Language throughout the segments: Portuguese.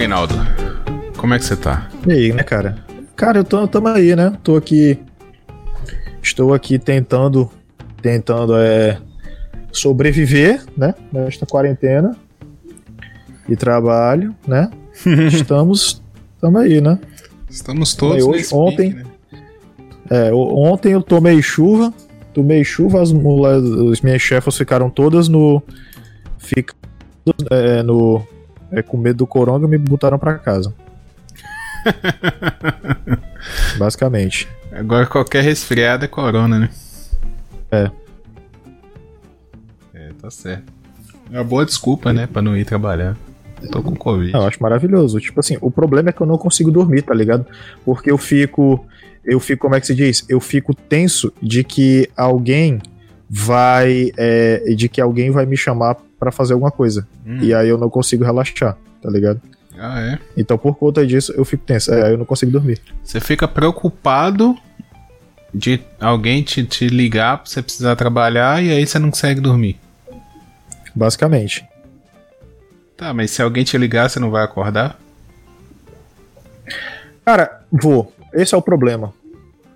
Marinaldo? Como é que você tá? E aí, né, cara? Cara, eu tô, tamo aí, né? Tô aqui. Estou aqui tentando. Tentando é, sobreviver, né? Nesta quarentena. E trabalho, né? Estamos. Tamo aí, né? Estamos todos hoje, ontem, pique, né? É, ontem eu tomei chuva. Tomei chuva, as, as minhas chefas ficaram todas no. Fica, é, no. É, com medo do coronga me botaram pra casa. Basicamente. Agora qualquer resfriado é corona, né? É. É, tá certo. É uma boa desculpa, né, pra não ir trabalhar. Tô com Covid. Eu acho maravilhoso. Tipo assim, o problema é que eu não consigo dormir, tá ligado? Porque eu fico. Eu fico, como é que se diz? Eu fico tenso de que alguém vai. é, de que alguém vai me chamar pra fazer alguma coisa. Hum. E aí eu não consigo relaxar, tá ligado? Ah, é? Então por conta disso eu fico tenso. É, aí eu não consigo dormir. Você fica preocupado de alguém te, te ligar pra você precisar trabalhar e aí você não consegue dormir. Basicamente. Tá, mas se alguém te ligar, você não vai acordar? Cara, vou. Esse é o problema.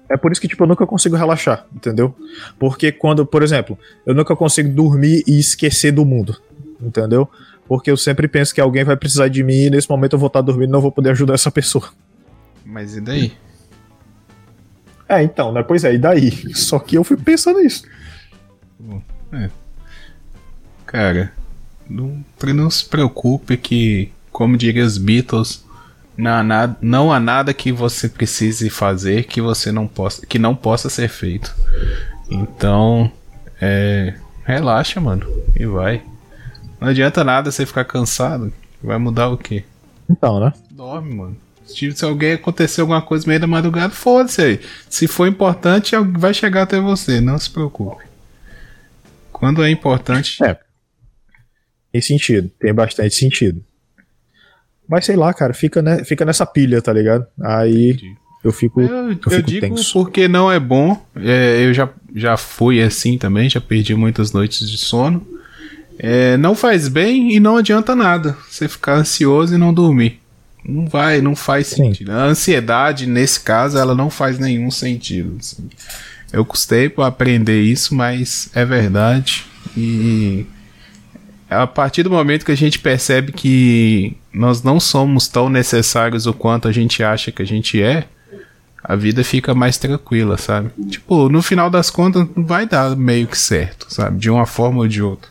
É por isso que, tipo, eu nunca consigo relaxar, entendeu? Porque quando, por exemplo, eu nunca consigo dormir e esquecer do mundo, entendeu? Porque eu sempre penso que alguém vai precisar de mim e nesse momento eu vou estar dormindo e não vou poder ajudar essa pessoa. Mas e daí? É, então, né? Pois é, e daí? Só que eu fui pensando nisso. Cara, não, não se preocupe que, como diria os Beatles, não há, nada, não há nada que você precise fazer que você não possa, que não possa ser feito. Então, é, relaxa, mano, e vai. Não adianta nada você ficar cansado. Vai mudar o quê? Então, né? Dorme, mano. Se se alguém acontecer alguma coisa no meio da madrugada, foda-se aí. Se for importante, vai chegar até você, não se preocupe. Quando é importante, É. Tem sentido, tem bastante sentido. Mas sei lá, cara, fica, né, fica nessa pilha, tá ligado? Aí Entendi. eu fico. Eu, Eu, eu fico digo tenso. porque não é bom. É, eu já, já fui assim também, já perdi muitas noites de sono. É, não faz bem e não adianta nada você ficar ansioso e não dormir. Não vai, não faz Sim. sentido. A ansiedade, nesse caso, ela não faz nenhum sentido. assim. Eu custei para aprender isso, mas é verdade. E a partir do momento que a gente percebe que nós não somos tão necessários o quanto a gente acha que a gente é, a vida fica mais tranquila, sabe? Tipo, no final das contas, vai dar meio que certo, sabe? De uma forma ou de outra.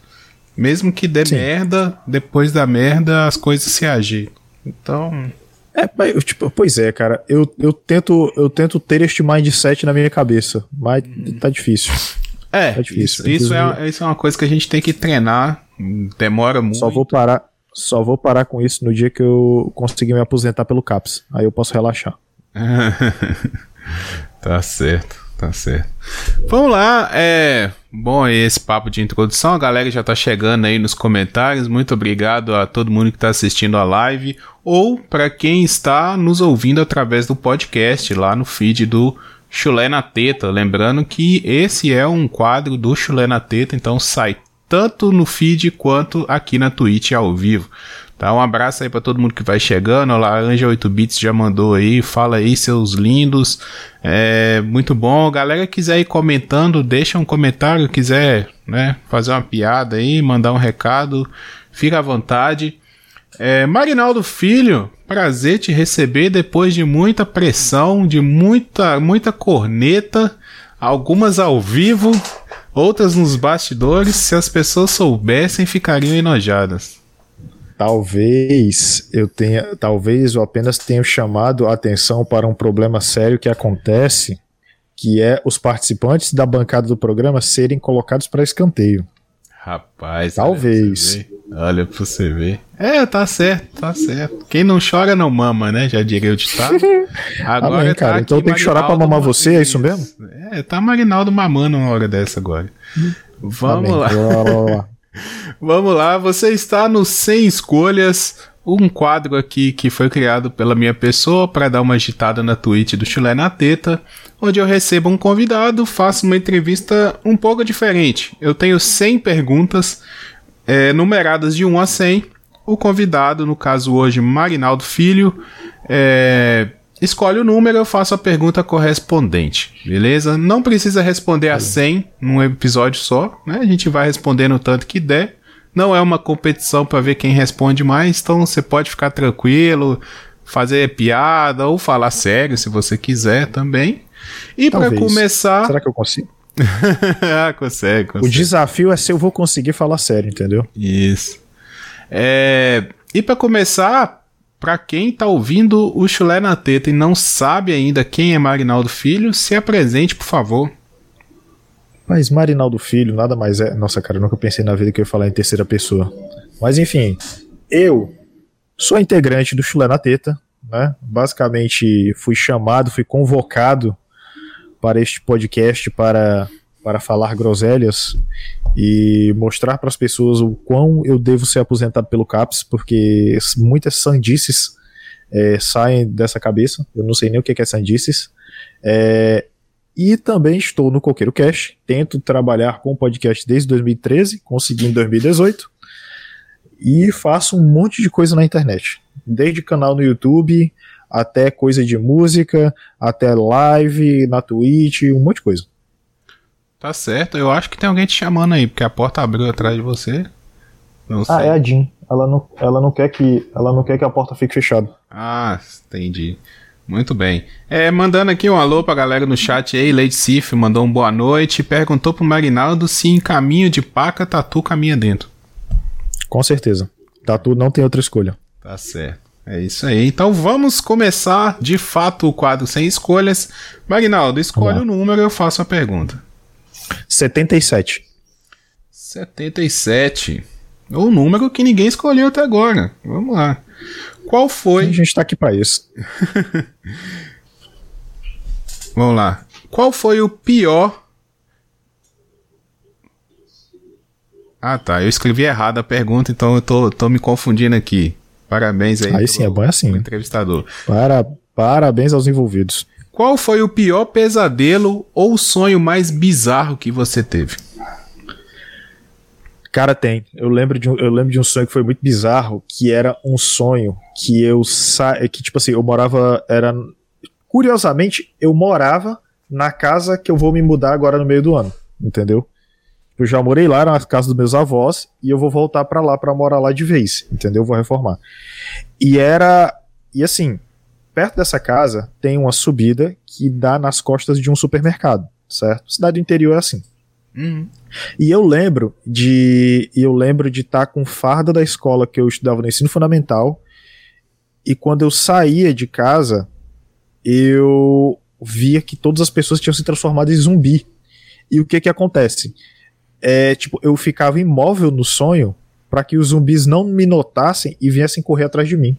Mesmo que dê Sim. merda, depois da merda as coisas se ajeitam. Então, É, tipo, pois é, cara. Eu, eu, tento, eu tento ter este mindset na minha cabeça, mas tá difícil. é, isso, difícil. isso, Inclusive- é, isso é uma coisa que a gente tem que treinar. Demora muito. Só vou parar. Só vou parar com isso no dia que eu conseguir me aposentar pelo CAPS. Aí eu posso relaxar. tá certo, tá certo. Vamos lá, é. Bom, esse papo de introdução, a galera já tá chegando aí nos comentários. Muito obrigado a todo mundo que tá assistindo a live ou para quem está nos ouvindo através do podcast lá no feed do Chulé na Teta. Lembrando que esse é um quadro do Chulé na Teta, então sai tanto no feed quanto aqui na Twitch ao vivo. Tá, um abraço aí pra todo mundo que vai chegando. Lá, Anja 8 Bits já mandou aí. Fala aí, seus lindos. É muito bom. Galera quiser ir comentando, deixa um comentário. Quiser, né, fazer uma piada aí, mandar um recado, fica à vontade. É, Marinaldo Filho, prazer te receber depois de muita pressão, de muita, muita corneta, algumas ao vivo, outras nos bastidores. Se as pessoas soubessem, ficariam enojadas. Talvez eu tenha. Talvez eu apenas tenha chamado a atenção para um problema sério que acontece. Que é os participantes da bancada do programa serem colocados para escanteio. Rapaz, Talvez. Olha pra, você ver. É, tá certo, tá certo. Quem não chora não mama, né? Já diria o ditado. Agora Amém, cara. Então tem que chorar pra mamar você, é isso mesmo? É, tá Marinaldo mamando uma hora dessa agora. Vamos Amém. lá. Vamos lá, você está no Sem Escolhas, um quadro aqui que foi criado pela minha pessoa para dar uma agitada na Twitch do Chulé na Teta, onde eu recebo um convidado, faço uma entrevista um pouco diferente. Eu tenho 100 perguntas, é, numeradas de 1 a 100, o convidado, no caso hoje, Marinaldo Filho, é, escolhe o número, eu faço a pergunta correspondente, beleza? Não precisa responder a 100 num episódio só, né? A gente vai respondendo o tanto que der. Não é uma competição para ver quem responde mais, então você pode ficar tranquilo, fazer piada ou falar sério se você quiser também. E para começar. Será que eu consigo? ah, consegue, consegue. O desafio é se eu vou conseguir falar sério, entendeu? Isso. É... E para começar, para quem tá ouvindo o Chulé na Teta e não sabe ainda quem é Marinaldo Filho, se apresente, por favor. Mas Marinaldo Filho nada mais é. Nossa, cara, nunca pensei na vida que eu ia falar em terceira pessoa. Mas enfim, eu sou integrante do Chulé na Teta, né? Basicamente fui chamado, fui convocado para este podcast para, para falar groselhas e mostrar para as pessoas o quão eu devo ser aposentado pelo CAPS, porque muitas sandices é, saem dessa cabeça. Eu não sei nem o que é sandices. É, e também estou no Coqueiro Cash. Tento trabalhar com podcast desde 2013, consegui em 2018. E faço um monte de coisa na internet. Desde canal no YouTube, até coisa de música, até live na Twitch, um monte de coisa. Tá certo, eu acho que tem alguém te chamando aí, porque a porta abriu atrás de você. Não sei. Ah, é a Jean. Ela não, ela não quer que ela não quer que a porta fique fechada. Ah, entendi. Muito bem. É, mandando aqui um alô pra galera no chat aí, Lady Sif mandou um boa noite, perguntou pro Marinaldo se em caminho de paca Tatu caminha dentro. Com certeza. Tatu não tem outra escolha. Tá certo. É isso aí. Então vamos começar de fato o quadro sem escolhas. Marinaldo, escolhe o número e eu faço a pergunta. 77. 77. O número que ninguém escolheu até agora. Vamos lá. Qual foi. A gente tá aqui pra isso. Vamos lá. Qual foi o pior. Ah, tá. Eu escrevi errado a pergunta, então eu tô, tô me confundindo aqui. Parabéns aí. Aí sim, é bom assim. Entrevistador. Para, parabéns aos envolvidos. Qual foi o pior pesadelo ou sonho mais bizarro que você teve? Cara, tem. Eu lembro de um, eu lembro de um sonho que foi muito bizarro, que era um sonho que eu sa que tipo assim, eu morava era curiosamente, eu morava na casa que eu vou me mudar agora no meio do ano, entendeu? Eu já morei lá na casa dos meus avós e eu vou voltar para lá para morar lá de vez, entendeu? Vou reformar. E era e assim, perto dessa casa tem uma subida que dá nas costas de um supermercado, certo? Cidade do interior é assim. Uhum. E eu lembro de eu lembro de estar tá com farda da escola que eu estudava no ensino fundamental e quando eu saía de casa eu via que todas as pessoas tinham se transformado em zumbi. E o que que acontece? É, tipo, eu ficava imóvel no sonho para que os zumbis não me notassem e viessem correr atrás de mim.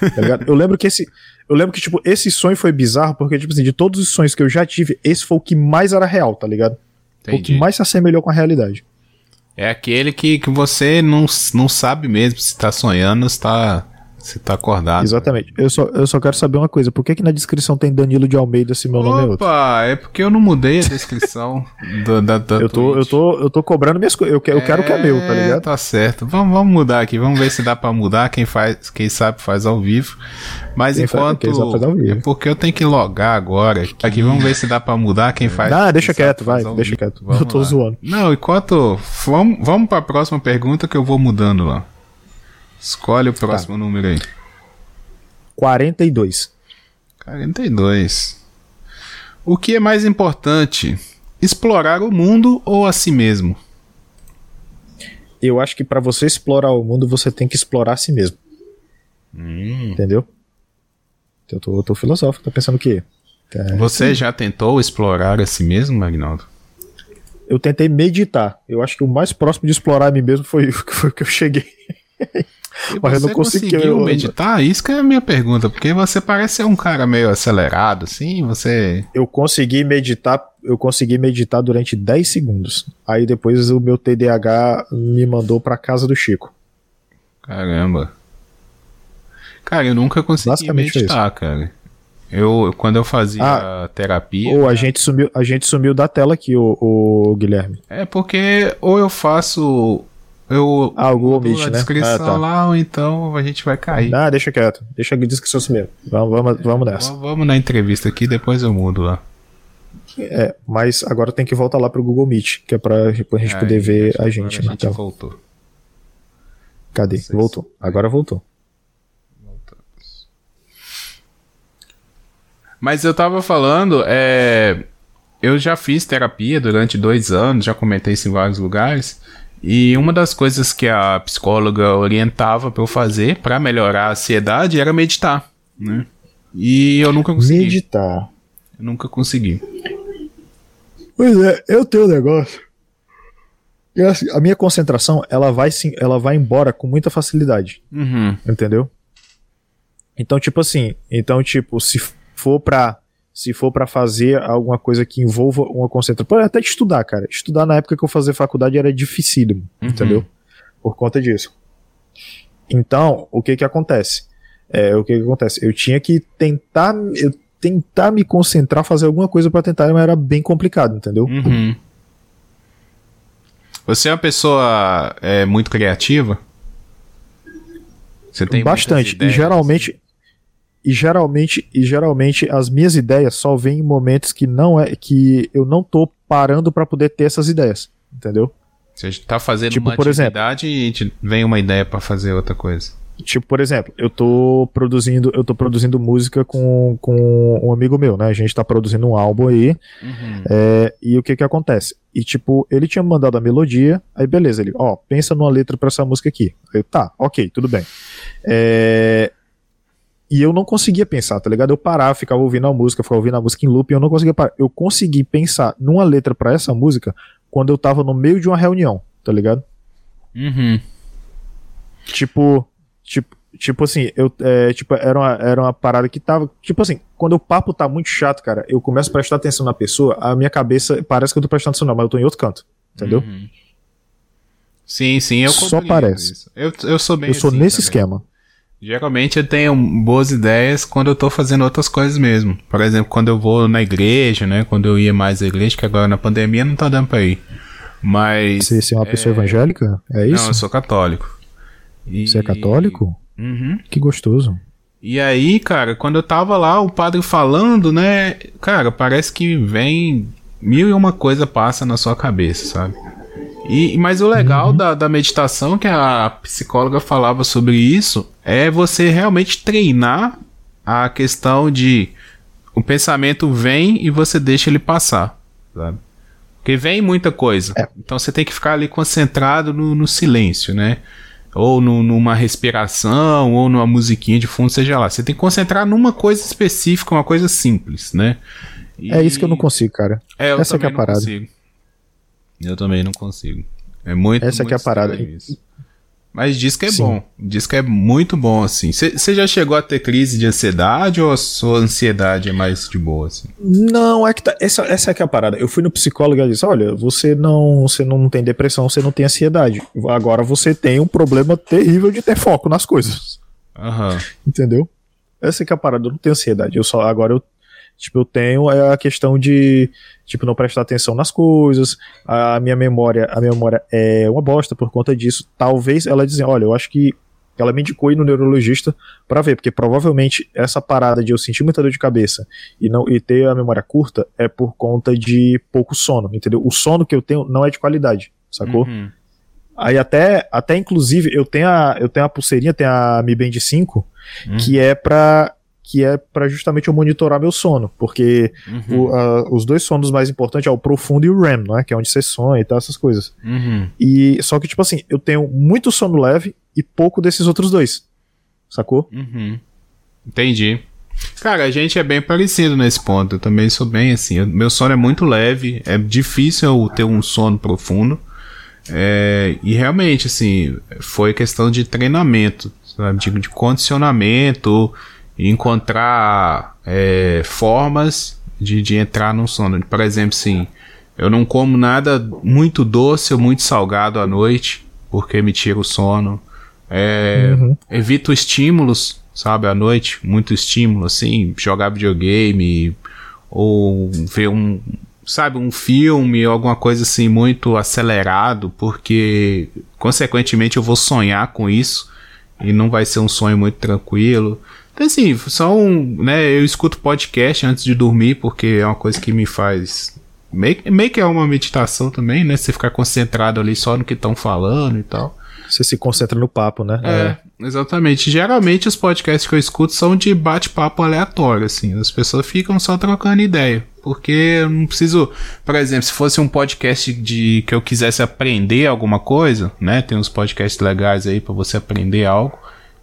Tá eu lembro que esse. Eu lembro que, tipo, esse sonho foi bizarro, porque, tipo assim, de todos os sonhos que eu já tive, esse foi o que mais era real, tá ligado? O que mais se assemelhou com a realidade. É aquele que, que você não, não sabe mesmo se tá sonhando, se tá você tá acordado. Exatamente. Eu só, eu só quero saber uma coisa. Por que, que na descrição tem Danilo de Almeida se meu Opa, nome é outro? Opa, é porque eu não mudei a descrição do, da, da eu tô, eu tô Eu tô cobrando minhas coisas. Eu, eu é, quero o que é meu, tá ligado? Tá certo. Vamos, vamos mudar aqui. Vamos ver se dá pra mudar. Quem faz, quem sabe faz ao vivo. Mas quem enquanto. Faz, faz ao vivo. É porque eu tenho que logar agora. Aqui, vamos ver se dá pra mudar. Quem faz. Ah, deixa quieto, vai. Deixa vivo. quieto. Vamos eu tô lá. zoando. Não, enquanto. Vamos, vamos pra próxima pergunta que eu vou mudando lá. Escolhe o próximo tá. número aí. 42. 42. O que é mais importante? Explorar o mundo ou a si mesmo? Eu acho que para você explorar o mundo, você tem que explorar a si mesmo. Hum. Entendeu? Eu tô, eu tô filosófico, tá pensando o quê? É, você já tentou explorar a si mesmo, Magnaldo? Eu tentei meditar. Eu acho que o mais próximo de explorar a mim mesmo foi, foi o que eu cheguei. E Mas eu não conseguiu meditar? Isso que é a minha pergunta, porque você parece ser um cara meio acelerado, assim, você... Eu consegui meditar, eu consegui meditar durante 10 segundos. Aí depois o meu TDAH me mandou pra casa do Chico. Caramba. Cara, eu nunca consegui meditar, cara. Eu, quando eu fazia ah, terapia. Ou a gente sumiu, a gente sumiu da tela aqui, o, o Guilherme. É porque ou eu faço eu ah, o Google Meet, na né? descrição ah, tá. lá, ou então a gente vai cair. Ah, deixa quieto. Deixa a descrição assim mesmo. Vamos, vamos, vamos nessa. Vamos na entrevista aqui, depois eu mudo lá. É, mas agora tem que voltar lá pro Google Meet, que é pra, pra gente poder ver a gente. A gente então. voltou. Cadê? Voltou. Agora voltou. Mas eu tava falando, é, eu já fiz terapia durante dois anos, já comentei isso em vários lugares. E uma das coisas que a psicóloga orientava para eu fazer para melhorar a ansiedade era meditar, né? E eu nunca consegui. Meditar. Eu nunca consegui. Pois é, eu tenho um negócio. E assim, a minha concentração, ela vai sim, ela vai embora com muita facilidade. Uhum. Entendeu? Então, tipo assim, então, tipo, se for pra. Se for para fazer alguma coisa que envolva uma concentração. Pode até estudar, cara. Estudar na época que eu fazia faculdade era dificílimo, Uhum. entendeu? Por conta disso. Então, o que que acontece? É, o que que acontece? Eu tinha que tentar. Eu tentar me concentrar, fazer alguma coisa para tentar, mas era bem complicado, entendeu? Uhum. Você é uma pessoa é, muito criativa? Você tem Bastante. E geralmente. E geralmente, e geralmente as minhas ideias só vêm em momentos que não é que eu não tô parando para poder ter essas ideias, entendeu? Você tá fazendo Tipo, uma por exemplo- atividade e te vem uma ideia para fazer outra coisa. Tipo, por exemplo, eu tô produzindo, eu tô produzindo música com, com um amigo meu, né? A gente tá produzindo um álbum aí, Uhum. é, e o que que acontece? E tipo, ele tinha mandado a melodia, aí beleza, ele, ó, pensa numa letra pra essa música aqui. Eu, tá, ok, tudo bem. É, e eu não conseguia pensar, tá ligado? Eu parava, ficava ouvindo a música, ficava ouvindo a música em loop, e eu não conseguia parar. Eu consegui pensar numa letra pra essa música quando eu tava no meio de uma reunião, tá ligado? Uhum. Tipo, tipo, tipo assim, eu, é, tipo, era uma, era uma parada que tava, tipo assim, quando o papo tá muito chato, cara, eu começo a prestar atenção na pessoa, a minha cabeça parece que eu tô prestando atenção não, mas eu tô em outro canto, entendeu? Uhum. Sim, sim, eu Só parece. isso. Eu, eu sou bem eu sou assim nesse também. esquema. Geralmente eu tenho boas ideias quando eu tô fazendo outras coisas mesmo. Por exemplo, quando eu vou na igreja, né? Quando eu ia mais à igreja, que agora na pandemia não tá dando pra ir. Mas. Você, você é uma pessoa evangélica? É isso? Não, eu sou católico. E- Você é católico? Uhum. Que gostoso. E aí, cara, quando eu tava lá, o padre falando, né? Cara, parece que vem mil e uma coisa passa na sua cabeça, sabe? E, mas o legal da, da meditação, que a psicóloga falava sobre isso, é você realmente treinar a questão de o pensamento vem e você deixa ele passar, sabe? Porque vem muita coisa. Então você tem que ficar ali concentrado no, no silêncio, né? Ou no- numa respiração, ou numa musiquinha de fundo, seja lá. Você tem que concentrar numa coisa específica, uma coisa simples, né? E- É isso que eu não consigo, cara. É, eu Essa que é também a parada. não consigo. Eu também não consigo. É muito Essa que é a parada. isso. Mas diz que é Sim. bom. Diz que é muito bom, assim. Você já chegou a ter crise de ansiedade ou a sua ansiedade é mais de boa, assim? Não, é que tá, essa, essa é que é a parada. Eu fui no psicólogo e ele disse: olha, você não, você não tem depressão, você não tem ansiedade. Agora você tem um problema terrível de ter foco nas coisas. Aham. Entendeu? Essa que é a parada, eu não tenho ansiedade. Eu só agora eu tipo eu tenho é a questão de tipo não prestar atenção nas coisas. A minha memória, a minha memória é uma bosta por conta disso. Talvez ela dizer, olha, eu acho que ela me indicou ir no neurologista pra ver, porque provavelmente essa parada de eu sentir muita dor de cabeça e não e ter a memória curta é por conta de pouco sono, entendeu? O sono que eu tenho não é de qualidade, sacou? Uhum. Aí até, até inclusive, eu tenho a, eu tenho a pulseirinha, tem a Mi Band 5, Uhum. que é pra que é para justamente eu monitorar meu sono, porque Uhum. o- a- os dois sonos mais importantes é o profundo e o REM, não é? Que é onde você sonha e tal, essas coisas. Uhum. E só que tipo assim, eu tenho muito sono leve e pouco desses outros dois. Sacou? Uhum. Entendi. Cara, a gente é bem parecido nesse ponto. Eu também sou bem assim. Eu- meu sono é muito leve. É difícil eu ter um sono profundo. É, e realmente, assim, foi questão de treinamento, sabe? De, de condicionamento, e encontrar é, formas de, de entrar num sono. Por exemplo, assim, eu não como nada muito doce ou muito salgado à noite, porque me tira o sono. É, Uhum. Evito estímulos, sabe, à noite, muito estímulo, assim, jogar videogame ou ver um, sabe, um filme ou alguma coisa assim muito acelerado, porque consequentemente eu vou sonhar com isso e não vai ser um sonho muito tranquilo. Então, assim, são, né, eu escuto podcast antes de dormir porque é uma coisa que me faz meio, meio que é uma meditação também, né? Você ficar concentrado ali só no que estão falando e tal. Você se concentra no papo, né? É, exatamente. Geralmente os podcasts que eu escuto são de bate-papo aleatório, assim. As pessoas ficam só trocando ideia. Porque eu não preciso. Por exemplo, se fosse um podcast de que eu quisesse aprender alguma coisa, né? Tem uns podcasts legais aí para você aprender algo.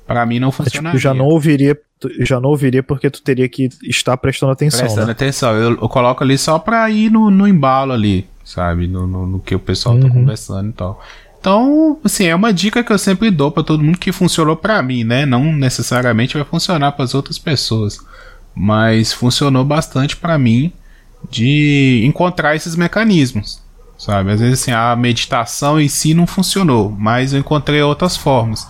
Para mim não funcionaria. É, tipo, já não ouviria já não ouviria porque tu teria que estar prestando atenção. Prestando né? atenção. Eu, eu, coloco ali só pra ir no, no embalo ali, sabe? No, no, no que o pessoal tá uhum. tá conversando e tal. Então, assim, é uma dica que eu sempre dou para todo mundo que funcionou para mim, né? Não necessariamente vai funcionar para as outras pessoas, mas funcionou bastante para mim de encontrar esses mecanismos, sabe? Às vezes assim, a meditação em si não funcionou, mas eu encontrei outras formas.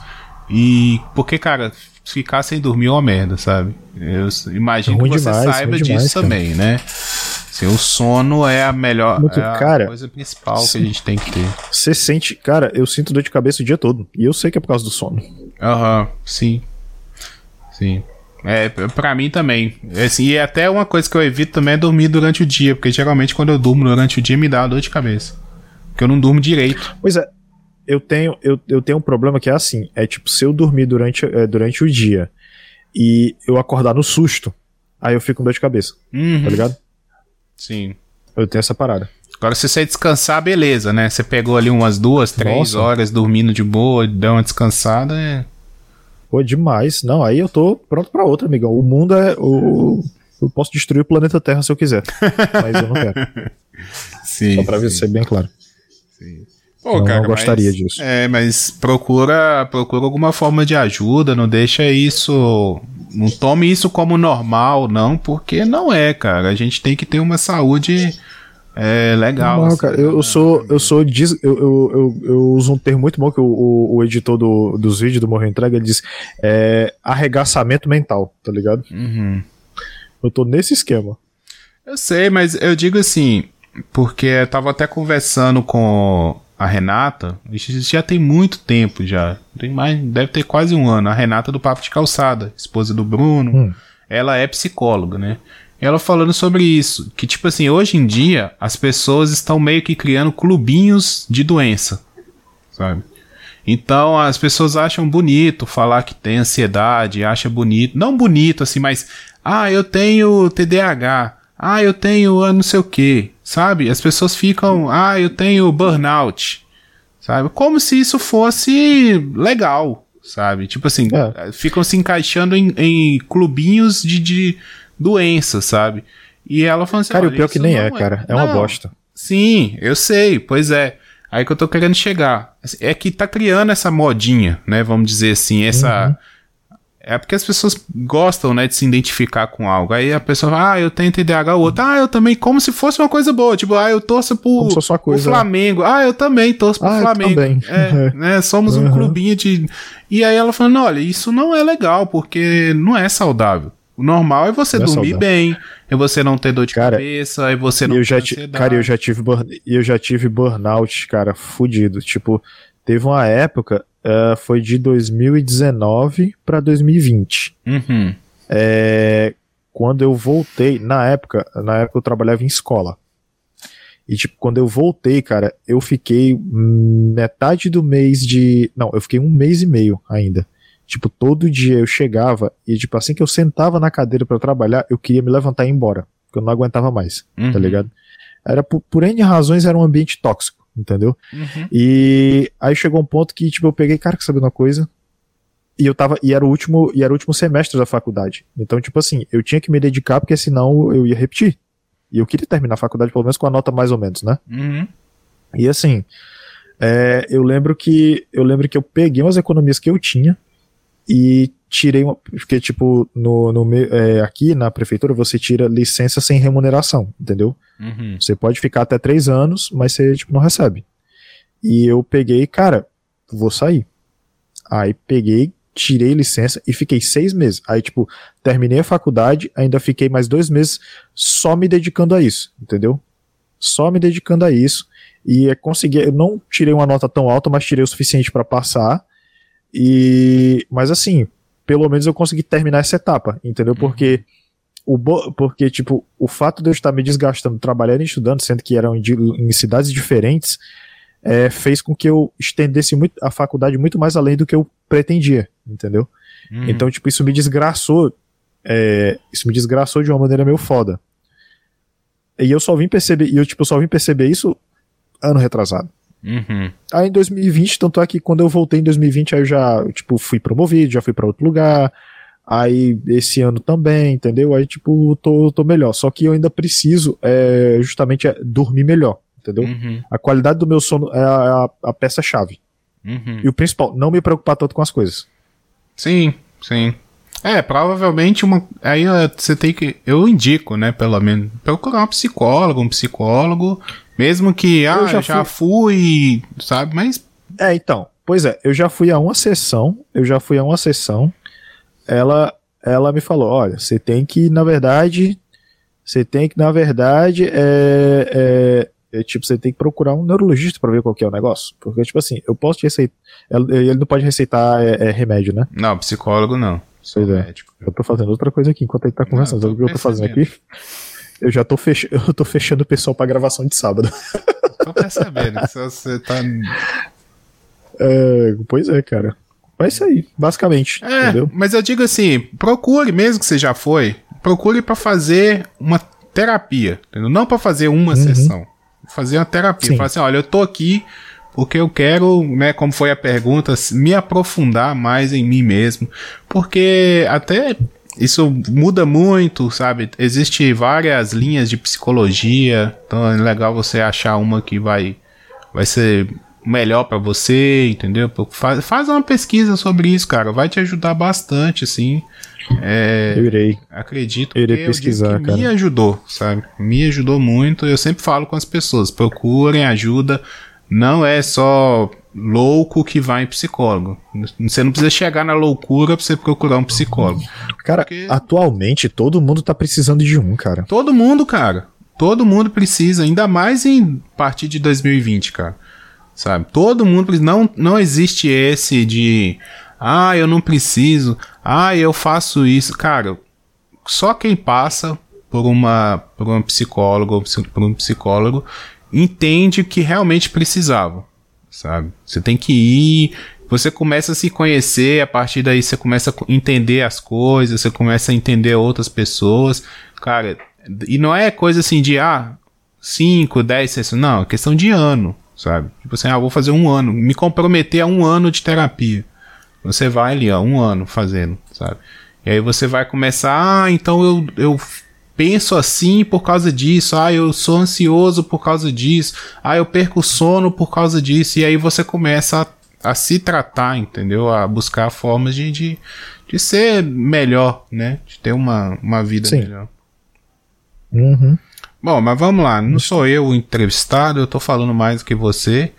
E porque, cara, ficar sem dormir é uma merda, sabe? Eu imagino é que você demais, saiba disso demais, também, né? Assim, o sono é a melhor Muito, é a cara, coisa principal sim. que a gente tem que ter. Você sente, cara, eu sinto dor de cabeça o dia todo. E eu sei que é por causa do sono. Aham, uhum, sim. Sim. É, pra mim também. Assim, e até uma coisa que eu evito também é dormir durante o dia, porque geralmente quando eu durmo durante o dia me dá uma dor de cabeça. Porque eu não durmo direito. Pois é, eu tenho, eu, eu tenho um problema que é assim: é tipo, se eu dormir durante, é, durante o dia e eu acordar no susto, aí eu fico com dor de cabeça. Uhum. Tá ligado? Sim. Eu tenho essa parada. Agora, se você descansar, beleza, né? Você pegou ali umas duas, três Nossa. horas dormindo de boa, deu uma descansada, é. Pô, demais. Não, aí eu tô pronto pra outra, amigão. O mundo é. O... Eu posso destruir o planeta Terra se eu quiser. mas eu não quero. Sim. Só pra sim. ser bem claro. Sim. Não, cara, não gostaria mas, disso. É, mas procura, procura alguma forma de ajuda, não deixa isso não tome isso como normal, não, porque não é, cara. A gente tem que ter uma saúde é, legal. Não, assim, cara, eu, eu, sou, eu sou, diz, eu, eu, eu, eu, uso um termo muito bom que o, o, o editor do, dos vídeos do Morro Entrega ele diz é, arregaçamento mental, tá ligado? Uhum. Eu tô nesse esquema. Eu sei, mas eu digo assim, porque eu tava até conversando com a Renata, isso já tem muito tempo já. Tem mais, deve ter quase um ano. A Renata do Papo de Calçada, esposa do Bruno. Hum. Ela é psicóloga, né? Ela falando sobre isso, que tipo assim, hoje em dia as pessoas estão meio que criando clubinhos de doença, sabe? Então as pessoas acham bonito falar que tem ansiedade, acha bonito, não bonito assim, mas ah, eu tenho TDAH, ah, eu tenho ah, não sei o que, sabe? As pessoas ficam, ah, eu tenho burnout, sabe? Como se isso fosse legal, sabe? Tipo assim, é. ficam se encaixando em, em clubinhos de, de doenças, sabe? E ela falou assim: Cara, o pior que nem é, é, cara. É não, uma bosta. Sim, eu sei, pois é. Aí que eu tô querendo chegar. É que tá criando essa modinha, né? Vamos dizer assim, essa. Uhum é porque as pessoas gostam, né, de se identificar com algo. Aí a pessoa fala, ah, eu tenho TDAH, o outro, ah, eu também, como se fosse uma coisa boa. Tipo, ah, eu torço pro, pro Flamengo. Ah, eu também torço pro ah, Flamengo. Também. É, né, somos um uhum. clubinho de. E aí ela falando, olha, isso não é legal, porque não é saudável. O normal é você não é dormir é bem, é você não ter dor de cara, cabeça, é você não eu já Cara, eu já tive burn... eu já tive burnout, cara, fudido. Tipo, teve uma época uh, foi de 2019 para 2020. Uhum. É, quando eu voltei, na época, na época eu trabalhava em escola. E, tipo, quando eu voltei, cara, eu fiquei metade do mês de. Não, eu fiquei um mês e meio ainda. Tipo, todo dia eu chegava e, tipo, assim que eu sentava na cadeira para trabalhar, eu queria me levantar e ir embora. Porque eu não aguentava mais, tá uhum. tá ligado? Era por, por N razões, era um ambiente tóxico entendeu? Uhum. E aí chegou um ponto que, tipo, eu peguei, cara, que sabe uma coisa? E eu tava, e era o último, e era o último semestre da faculdade. Então, tipo assim, eu tinha que me dedicar porque senão eu ia repetir. E eu queria terminar a faculdade pelo menos com a nota mais ou menos, né? Uhum. E assim, é, eu lembro que eu lembro que eu peguei umas economias que eu tinha e tirei uma, porque tipo no, no é, aqui na prefeitura você tira licença sem remuneração, entendeu? Uhum. Você pode ficar até três anos, mas você tipo não recebe. E eu peguei, cara, vou sair. Aí peguei, tirei licença e fiquei seis meses. Aí tipo terminei a faculdade, ainda fiquei mais dois meses só me dedicando a isso, entendeu? só me dedicando a isso. E é consegui, eu não tirei uma nota tão alta, mas tirei o suficiente para passar. E, mas assim, pelo menos eu consegui terminar essa etapa, entendeu? Porque o porque tipo, o fato de eu estar me desgastando trabalhando e estudando, sendo que eram em, em cidades diferentes, é, fez com que eu estendesse muito, a faculdade muito mais além do que eu pretendia, entendeu? Uhum. Então, tipo, isso me desgraçou. É, isso me desgraçou de uma maneira meio foda. E eu só vim perceber, e eu, tipo, só vim perceber isso ano retrasado. Uhum. Aí em 2020, tanto é que quando eu voltei em 2020, aí eu já, tipo, fui promovido, já fui para outro lugar. Aí esse ano também, entendeu? Aí, tipo, tô, tô melhor. Só que eu ainda preciso é, justamente é, dormir melhor, entendeu? Uhum. A qualidade do meu sono é a, a peça-chave. Uhum. E o principal, não me preocupar tanto com as coisas. Sim, sim. É, provavelmente uma. Aí você tem que. Eu indico, né, pelo menos, procurar um psicólogo, um psicólogo. Mesmo que, ah, eu já, já fui... fui, sabe? Mas. É, então. Pois é, eu já fui a uma sessão. Eu já fui a uma sessão. Ela, ela me falou: olha, você tem que, na verdade. Você tem que, na verdade, é, é, é tipo, você tem que procurar um neurologista para ver qual que é o negócio. Porque, tipo assim, eu posso te receitar. Ele não pode receitar é, é remédio, né? Não, psicólogo não. Pois é. Médico. Eu tô fazendo outra coisa aqui enquanto ele tá conversando. Sabe o que eu tô fazendo aqui? Eu já tô, fech... eu tô fechando o pessoal pra gravação de sábado. Tô percebendo que você tá. É, pois é, cara. É isso aí, basicamente. É, entendeu? mas eu digo assim: procure, mesmo que você já foi, procure para fazer uma terapia, entendeu? Não para fazer uma uhum. sessão. Fazer uma terapia. Falar assim: olha, eu tô aqui porque eu quero, né, como foi a pergunta, me aprofundar mais em mim mesmo, porque até isso muda muito, sabe? Existe várias linhas de psicologia, então é legal você achar uma que vai vai ser melhor para você, entendeu? Faz, faz uma pesquisa sobre isso, cara, vai te ajudar bastante, assim. É, eu irei. Acredito eu irei pesquisar, que me ajudou, sabe? Me ajudou muito. Eu sempre falo com as pessoas, procurem ajuda não é só louco que vai em psicólogo. Você não precisa chegar na loucura pra você procurar um psicólogo. Cara, Porque... atualmente todo mundo tá precisando de um, cara. Todo mundo, cara. Todo mundo precisa, ainda mais em partir de 2020, cara. Sabe? Todo mundo precisa. Não, não existe esse de. Ah, eu não preciso. Ah, eu faço isso. Cara, só quem passa por uma por um psicólogo, por um psicólogo entende que realmente precisava, sabe? Você tem que ir, você começa a se conhecer, a partir daí você começa a entender as coisas, você começa a entender outras pessoas, cara, e não é coisa assim de, ah, 5, 10 sessões, não, é questão de ano, sabe? Tipo assim, ah, vou fazer um ano, me comprometer a um ano de terapia. Você vai ali, ó, um ano fazendo, sabe? E aí você vai começar, ah, então eu, eu penso assim por causa disso, ah, eu sou ansioso por causa disso, ah, eu perco sono por causa disso, e aí você começa a, a se tratar, entendeu? A buscar formas de, de, de, ser melhor, né? De ter uma, uma vida Sim. melhor. Uhum. Bom, mas vamos lá, não sou eu o entrevistado, eu tô falando mais do que você.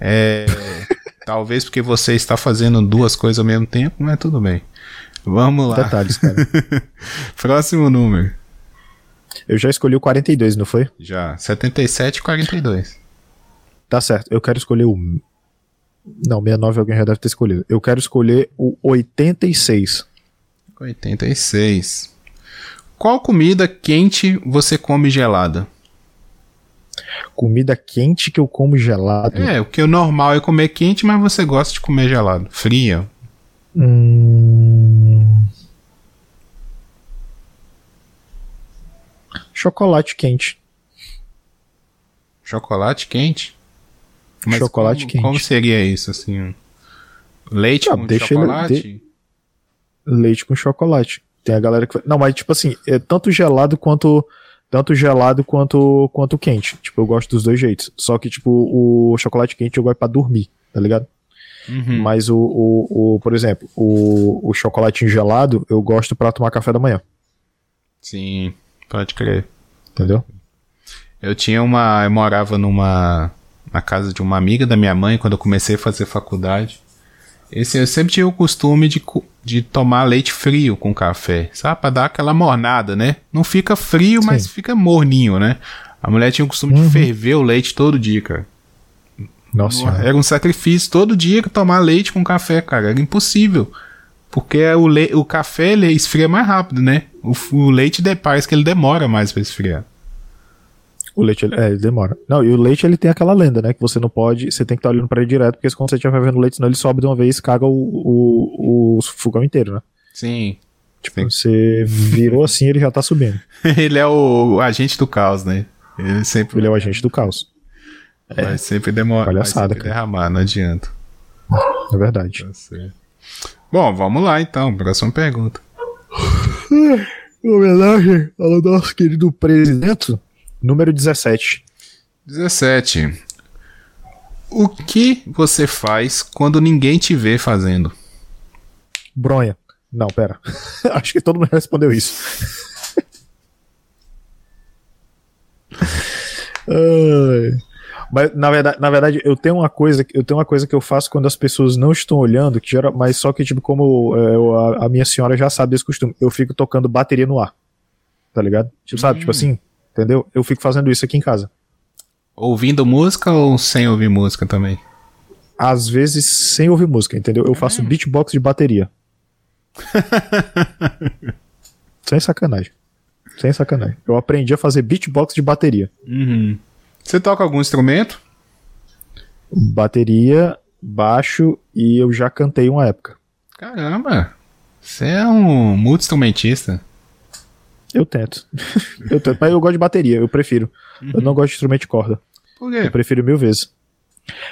É, talvez porque você está fazendo duas coisas ao mesmo tempo, mas tudo bem. Vamos lá. Detalhes, cara. Próximo número. Eu já escolhi o 42, não foi? Já. 77 e 42. Tá certo. Eu quero escolher o. Não, 69 alguém já deve ter escolhido. Eu quero escolher o 86. 86. Qual comida quente você come gelada? Comida quente que eu como gelado? É, o que o normal é comer quente, mas você gosta de comer gelado. Fria. Hum... chocolate quente. Chocolate quente? Mas chocolate como, quente. Como seria isso, assim? Leite ah, com chocolate? De... Leite com chocolate. Tem a galera que. Não, mas tipo assim, é tanto gelado quanto. Tanto gelado quanto, quanto quente. Tipo, eu gosto dos dois jeitos. Só que, tipo, o chocolate quente eu gosto pra dormir, tá ligado? Uhum. Mas o, o, o, por exemplo, o, o chocolatinho gelado eu gosto para tomar café da manhã. Sim, pode crer. Entendeu? Eu tinha uma. Eu morava numa. na casa de uma amiga da minha mãe quando eu comecei a fazer faculdade. Esse, eu sempre tinha o costume de, de tomar leite frio com café, sabe? Pra dar aquela mornada, né? Não fica frio, Sim. mas fica morninho, né? A mulher tinha o costume uhum. de ferver o leite todo dia, cara. Nossa. Era um sacrifício todo dia tomar leite com café, cara. Era impossível. Porque o, le o café ele esfria mais rápido, né? O, o leite parece que ele demora mais para esfriar. O leite, é, ele demora. Não, e o leite ele tem aquela lenda, né? Que você não pode, você tem que estar olhando para ele direto, porque quando você estiver vendo o leite, senão ele sobe de uma vez e caga o, o, o fogão inteiro, né? Sim. Tipo, Sim. você virou assim, ele já tá subindo. ele é o, o, agente do caos, né? Ele sempre. Ele é o agente do caos. Vai é. sempre demorar. Palhaçada, vai derramar, não adianta. É verdade. Tá Bom, vamos lá então. Próxima pergunta. Em homenagem ao nosso querido presidente, número 17. 17. O que você faz quando ninguém te vê fazendo? Bronha. Não, pera. Acho que todo mundo respondeu isso. Ai. Mas na verdade, na verdade, eu tenho uma coisa, eu tenho uma coisa que eu faço quando as pessoas não estão olhando, que gera, mas só que tipo como é, a, a, minha senhora já sabe desse costume, eu fico tocando bateria no ar. Tá ligado? Tipo, sabe, tipo hum. tipo assim, entendeu? Eu fico fazendo isso aqui em casa. Ouvindo música ou sem ouvir música também? Às vezes sem ouvir música, entendeu? Eu faço hum. beatbox de bateria. sem sacanagem. Sem sacanagem. Eu aprendi a fazer beatbox de bateria. Uhum. Você toca algum instrumento? Bateria, baixo e eu já cantei uma época. Caramba! Você é um multi-instrumentista. Eu tento. eu tento. Mas eu gosto de bateria, eu prefiro. Uhum. Eu não gosto de instrumento de corda. Por quê? Eu prefiro mil vezes.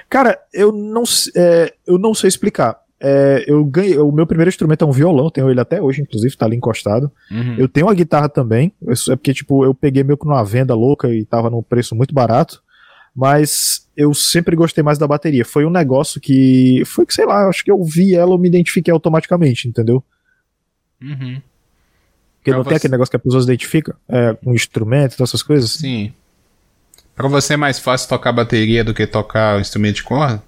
Cara, eu não, é, eu não sei explicar. É, eu ganhei. O meu primeiro instrumento é um violão, tenho ele até hoje, inclusive, tá ali encostado. Uhum. Eu tenho uma guitarra também. É porque, tipo, eu peguei meio que numa venda louca e tava num preço muito barato. Mas eu sempre gostei mais da bateria. Foi um negócio que. Foi que, sei lá, acho que eu vi ela, eu me identifiquei automaticamente, entendeu? Uhum. Porque pra não você... tem aquele negócio que as pessoas identificam é, com instrumento e essas coisas? Sim. Pra você é mais fácil tocar bateria do que tocar o instrumento de corda?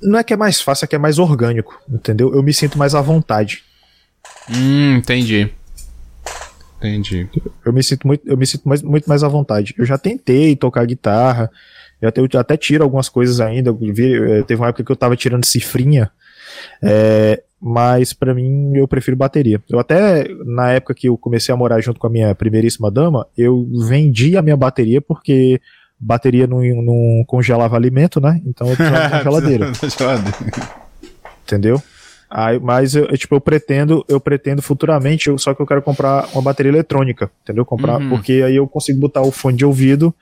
Não é que é mais fácil, é que é mais orgânico, entendeu? Eu me sinto mais à vontade. Hum, entendi. Entendi. Eu me sinto muito, eu me sinto mais, muito mais à vontade. Eu já tentei tocar guitarra, eu até, eu até tiro algumas coisas ainda. Vi, eh, teve uma época que eu tava tirando cifrinha, é, mas para mim eu prefiro bateria. Eu até, na época que eu comecei a morar junto com a minha primeiríssima dama, eu vendi a minha bateria porque bateria não, não congelava alimento, né? Então eu precisava na geladeira. Entendeu? Aí, mas eu, tipo, eu pretendo, eu pretendo futuramente, eu, só que eu quero comprar uma bateria eletrônica, entendeu? Comprar, uhum. porque aí eu consigo botar o fone de ouvido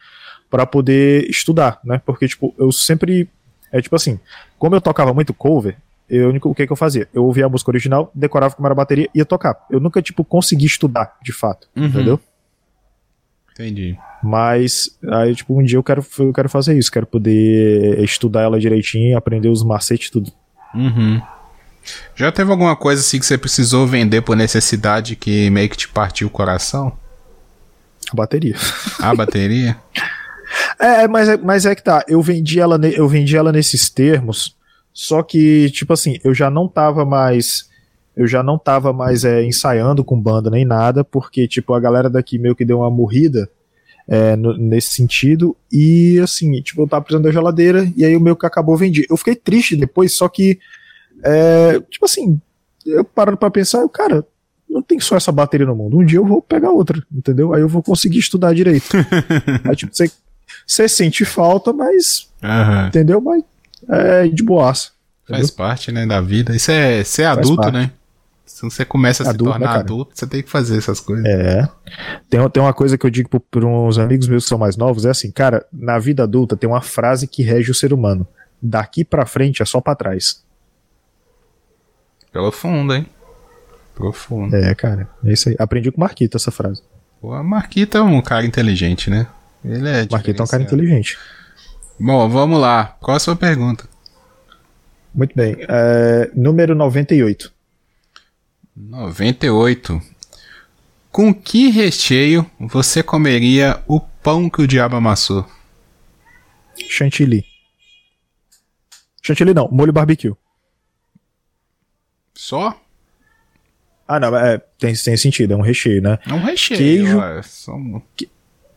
para poder estudar, né? Porque, tipo, eu sempre. É tipo assim, como eu tocava muito cover, eu, o que, que eu fazia? Eu ouvia a música original, decorava como era a bateria e ia tocar. Eu nunca, tipo, consegui estudar, de fato, uhum. entendeu? Entendi. Mas aí, tipo, um dia eu quero, eu quero fazer isso, quero poder estudar ela direitinho, aprender os macetes tudo. Uhum. Já teve alguma coisa assim que você precisou vender por necessidade que meio que te partiu o coração? A bateria. A bateria? é, mas, é, mas é que tá, eu vendi ela, eu vendi ela nesses termos, só que, tipo assim, eu já não tava mais eu já não tava mais é, ensaiando com banda nem nada, porque, tipo, a galera daqui meio que deu uma morrida é, no, nesse sentido, e assim, tipo, eu tava precisando da geladeira, e aí o meu que acabou vendi. Eu fiquei triste depois, só que, é, tipo assim, eu parando pra pensar, eu, cara, não tem só essa bateria no mundo, um dia eu vou pegar outra, entendeu? Aí eu vou conseguir estudar direito. aí, tipo, você, você sente falta, mas, uhum. entendeu? Mas é de boaça. Faz parte, né, da vida. Isso é ser adulto, né? Se você começa a adulto, se tornar né, adulto, você tem que fazer essas coisas. É. Tem, tem uma coisa que eu digo para uns amigos meus que são mais novos, é assim, cara, na vida adulta tem uma frase que rege o ser humano. Daqui para frente é só para trás. Profundo, hein? Profundo. É, cara. É isso aí. Aprendi com o Marquito essa frase. O Marquito é um cara inteligente, né? Ele é Marquito é um cara inteligente. Bom, vamos lá. Próxima pergunta. Muito bem. É, número 98. 98. Com que recheio você comeria o pão que o diabo amassou? Chantilly. Chantilly não, molho barbecue. Só? Ah, não, é, tem, tem sentido, é um recheio, né? É um recheio. Queijo, é só...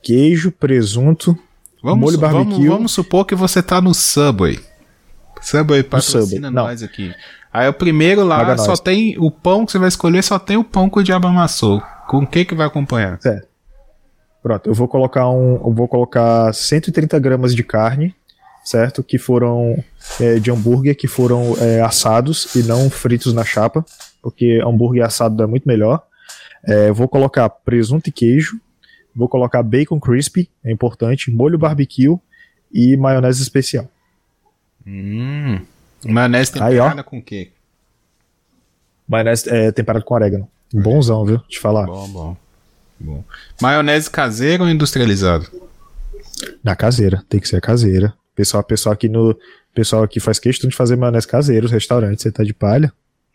queijo, presunto, Vamos, molho vamos, barbecue. vamos supor que você tá no Subway. Subway patrocina Subway, nós aqui. Aí o primeiro lá Paga só nós. tem o pão que você vai escolher, só tem o pão que o diabo amassou. Com o que que vai acompanhar? Certo. Pronto, eu vou colocar um. Eu vou colocar 130 gramas de carne, certo? Que foram é, de hambúrguer, que foram é, assados e não fritos na chapa, porque hambúrguer assado é muito melhor. É, vou colocar presunto e queijo. Vou colocar bacon crispy, é importante, molho barbecue e maionese especial. Hum. Maionese Aí, temperada com o quê? Maionese é, temperado com orégano. Bonzão, viu? Te falar. Bom, bom. bom. Maionese caseira ou industrializado? Na caseira, tem que ser caseira. Pessoal, pessoal aqui no. Pessoal aqui faz questão de fazer maionese caseira, os restaurantes, você tá de palha.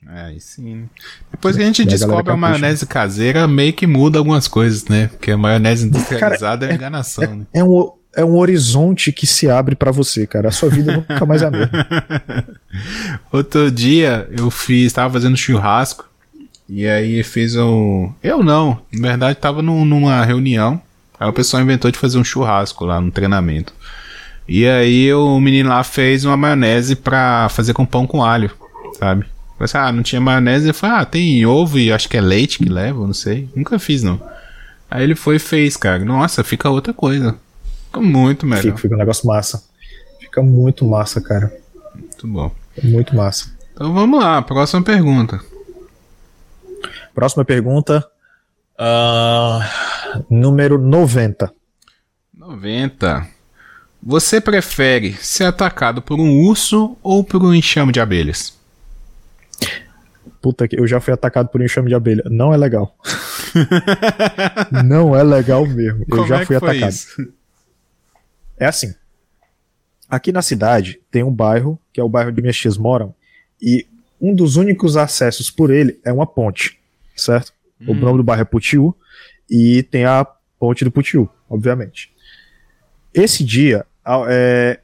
É, Aí sim. Depois que a gente E a descobre a capricha. maionese caseira, meio que muda algumas coisas, né? Porque a maionese industrializada é enganação, né? É um, é um horizonte que se abre pra você, cara. A sua vida nunca mais é a mesma. Outro dia eu fiz, tava fazendo churrasco e aí fez um. Eu não, na verdade tava num- numa reunião. Aí o pessoal inventou de fazer um churrasco lá no treinamento. E aí o menino lá fez uma maionese pra fazer com pão com alho, sabe? Falei assim, ah, não tinha maionese. Eu falei, ah, tem ovo e acho que é leite que leva, não sei. Nunca fiz não. Aí ele foi e fez, cara. Nossa, fica outra coisa. Fica muito melhor. Fica, fica um negócio massa. Fica muito massa, cara. Muito bom. Muito massa. Então vamos lá, próxima pergunta. Próxima pergunta. ah, número 90. 90. Você prefere ser atacado por um urso ou por um enxame de abelhas? Puta que eu já fui atacado por um enxame de abelha. Não é legal. Não é legal mesmo. Eu já é fui atacado. isso? É assim. Aqui na cidade tem um bairro, que é o bairro onde minhas tias moram, e um dos únicos acessos por ele é uma ponte, certo? O Hum. nome do bairro é Putiu, e tem a ponte do Putiu, obviamente. Esse dia, é,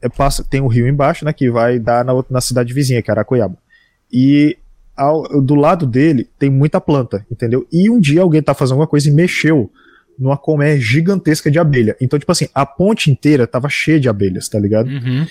é passa, tem um rio embaixo, né, que vai dar na, na cidade vizinha, que é Aracoiaba. E ao- do lado dele tem muita planta, entendeu? E um dia alguém tá fazendo alguma coisa e mexeu numa colmeia gigantesca de abelha. Então, tipo assim, a ponte inteira tava cheia de abelhas, tá ligado? Uhum.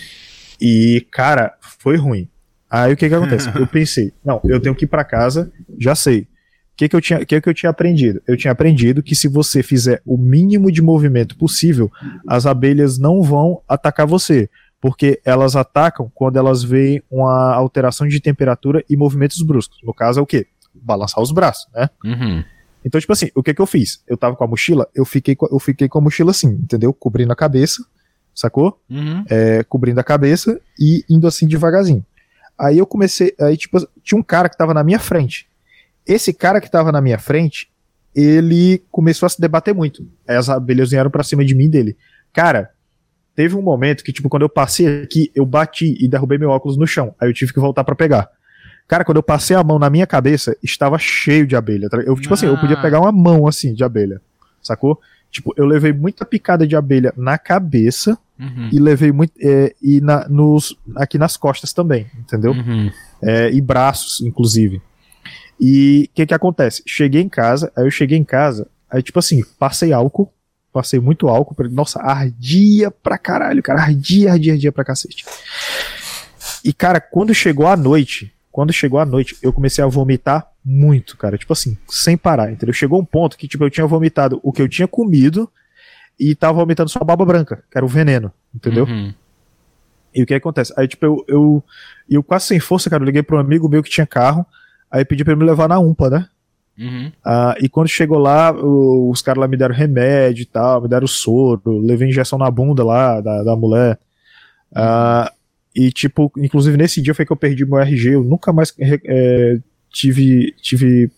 E, cara, foi ruim. Aí o que que acontece? Eu pensei, não, eu tenho que ir pra casa, já sei. O que que eu tinha, o que que eu tinha aprendido? Eu tinha aprendido que se você fizer o mínimo de movimento possível, as abelhas não vão atacar você, porque elas atacam quando elas veem uma alteração de temperatura e movimentos bruscos. No caso é o quê? Balançar os braços, né? Uhum. Então, tipo assim, o que que eu fiz? Eu tava com a mochila, eu fiquei, com- eu fiquei com a mochila assim, entendeu? Cobrindo a cabeça, sacou? Uhum. É, cobrindo a cabeça e indo assim devagarzinho. Aí eu comecei, aí tipo, tinha um cara que tava na minha frente. Esse cara que tava na minha frente, ele começou a se debater muito. Aí as abelhas vieram pra cima de mim dele. Cara, teve um momento que, tipo, quando eu passei aqui, eu bati e derrubei meu óculos no chão. Aí eu tive que voltar pra pegar. Cara, quando eu passei a mão na minha cabeça, estava cheio de abelha. tá? Eu, tipo assim, eu podia Ah. pegar uma mão assim de abelha. Sacou? Tipo, eu levei muita picada de abelha na cabeça Uhum. e levei muito. é, e na, nos, aqui nas costas também, entendeu? Uhum. É, e braços, inclusive. E o que que acontece? Cheguei em casa, aí eu cheguei em casa, aí tipo assim, passei álcool, passei muito álcool, pra- nossa, ardia pra caralho, cara, ardia, ardia, ardia pra cacete. E cara, quando chegou a noite, quando chegou a noite, eu comecei a vomitar muito, cara, tipo assim, sem parar, entendeu? Chegou um ponto que tipo eu tinha vomitado o que eu tinha comido e tava vomitando só a baba branca, que era o veneno, entendeu? Uhum. E o que acontece? Aí, tipo, eu, eu, eu quase sem força, cara, eu liguei pra um amigo meu que tinha carro, aí pedi pra ele me levar na UMPA, né? Uhum. Ah, e quando chegou lá, o- os caras lá me deram remédio e tal, me deram soro, levei injeção na bunda lá da, da mulher. Ah, e, tipo, inclusive nesse dia foi que eu perdi meu RG, eu nunca mais re- é, tive, tive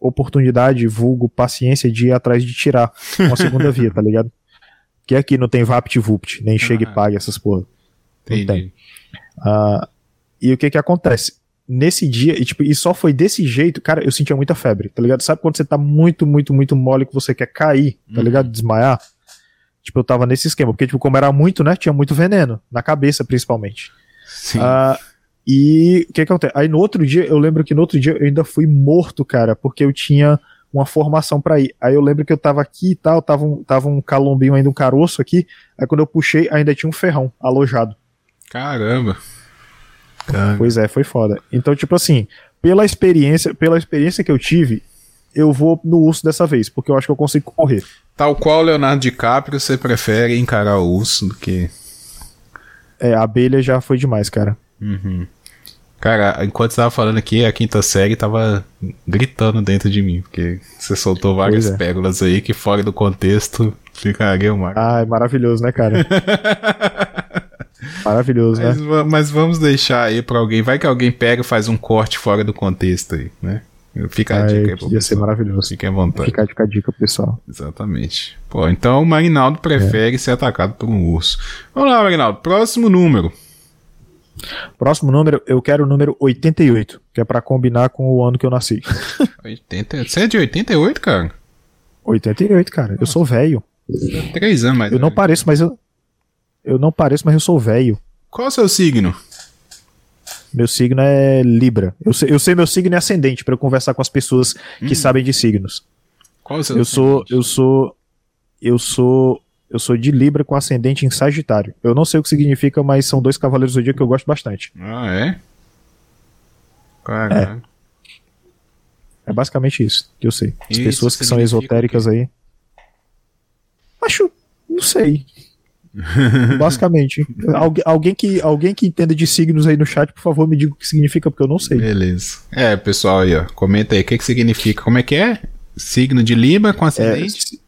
oportunidade, vulgo, paciência de ir atrás de tirar uma segunda via, tá ligado? Que aqui não tem VaptVupt, nem chega Ah. e pague essas porra. Não Entendi. tem. Ah, e o que que acontece? Nesse dia, e, tipo, e só foi desse jeito, cara, eu sentia muita febre, tá ligado? Sabe quando você tá muito, muito, muito mole que você quer cair, tá Uhum. ligado? Desmaiar? Tipo, eu tava nesse esquema, porque, tipo, como era muito, né? Tinha muito veneno, na cabeça principalmente. Sim. Ah, e o que que acontece? Aí no outro dia, eu lembro que no outro dia eu ainda fui morto, cara, porque eu tinha uma formação para ir. Aí eu lembro que eu tava aqui e tal, tava um, tava um calombinho ainda, um caroço aqui. Aí quando eu puxei, ainda tinha um ferrão alojado. Caramba. Caramba. Pois é, foi foda. Então, tipo assim, pela experiência, pela experiência que eu tive, eu vou no urso dessa vez, porque eu acho que eu consigo correr. Tal qual Leonardo DiCaprio, você prefere encarar o urso do que. É, a abelha já foi demais, cara. Uhum. Cara, enquanto você tava falando aqui, a quinta série tava gritando dentro de mim, porque você soltou várias é. pérolas aí que fora do contexto ficaria uma. Ah, é maravilhoso, né, cara? maravilhoso, mas, né? Mas vamos deixar aí pra alguém. Vai que alguém pega e faz um corte fora do contexto aí, né? Fica a dica aí Ia ser maravilhoso. Fique à vontade. Fica, fica a dica pessoal. Exatamente. Pô, então o Marinaldo prefere é. ser atacado por um urso. Vamos lá, Marinaldo. Próximo número. Próximo número, eu quero o número 88, que é para combinar com o ano que eu nasci. 80, você é de 88, cara? 88, cara. Eu sou velho. Três anos mais Eu não pareço, mas eu. Eu não pareço, mas eu sou velho. Qual é o seu signo? Meu signo é Libra. Eu sei, eu sei meu signo é ascendente para eu conversar com as pessoas que hum. sabem de signos. Qual é o seu eu sou, eu sou, eu sou eu sou de Libra com ascendente em Sagitário. Eu não sei o que significa, mas são dois cavaleiros do dia que eu gosto bastante. Ah, é? Caraca. É. é basicamente isso que eu sei. As isso pessoas que são esotéricas aí. Acho. Não sei. Basicamente. Algu alguém, que, alguém que entenda de signos aí no chat, por favor, me diga o que significa, porque eu não sei. Beleza. É, pessoal aí, ó. Comenta aí o que, que significa. Como é que é? Signo de Libra com ascendente? É,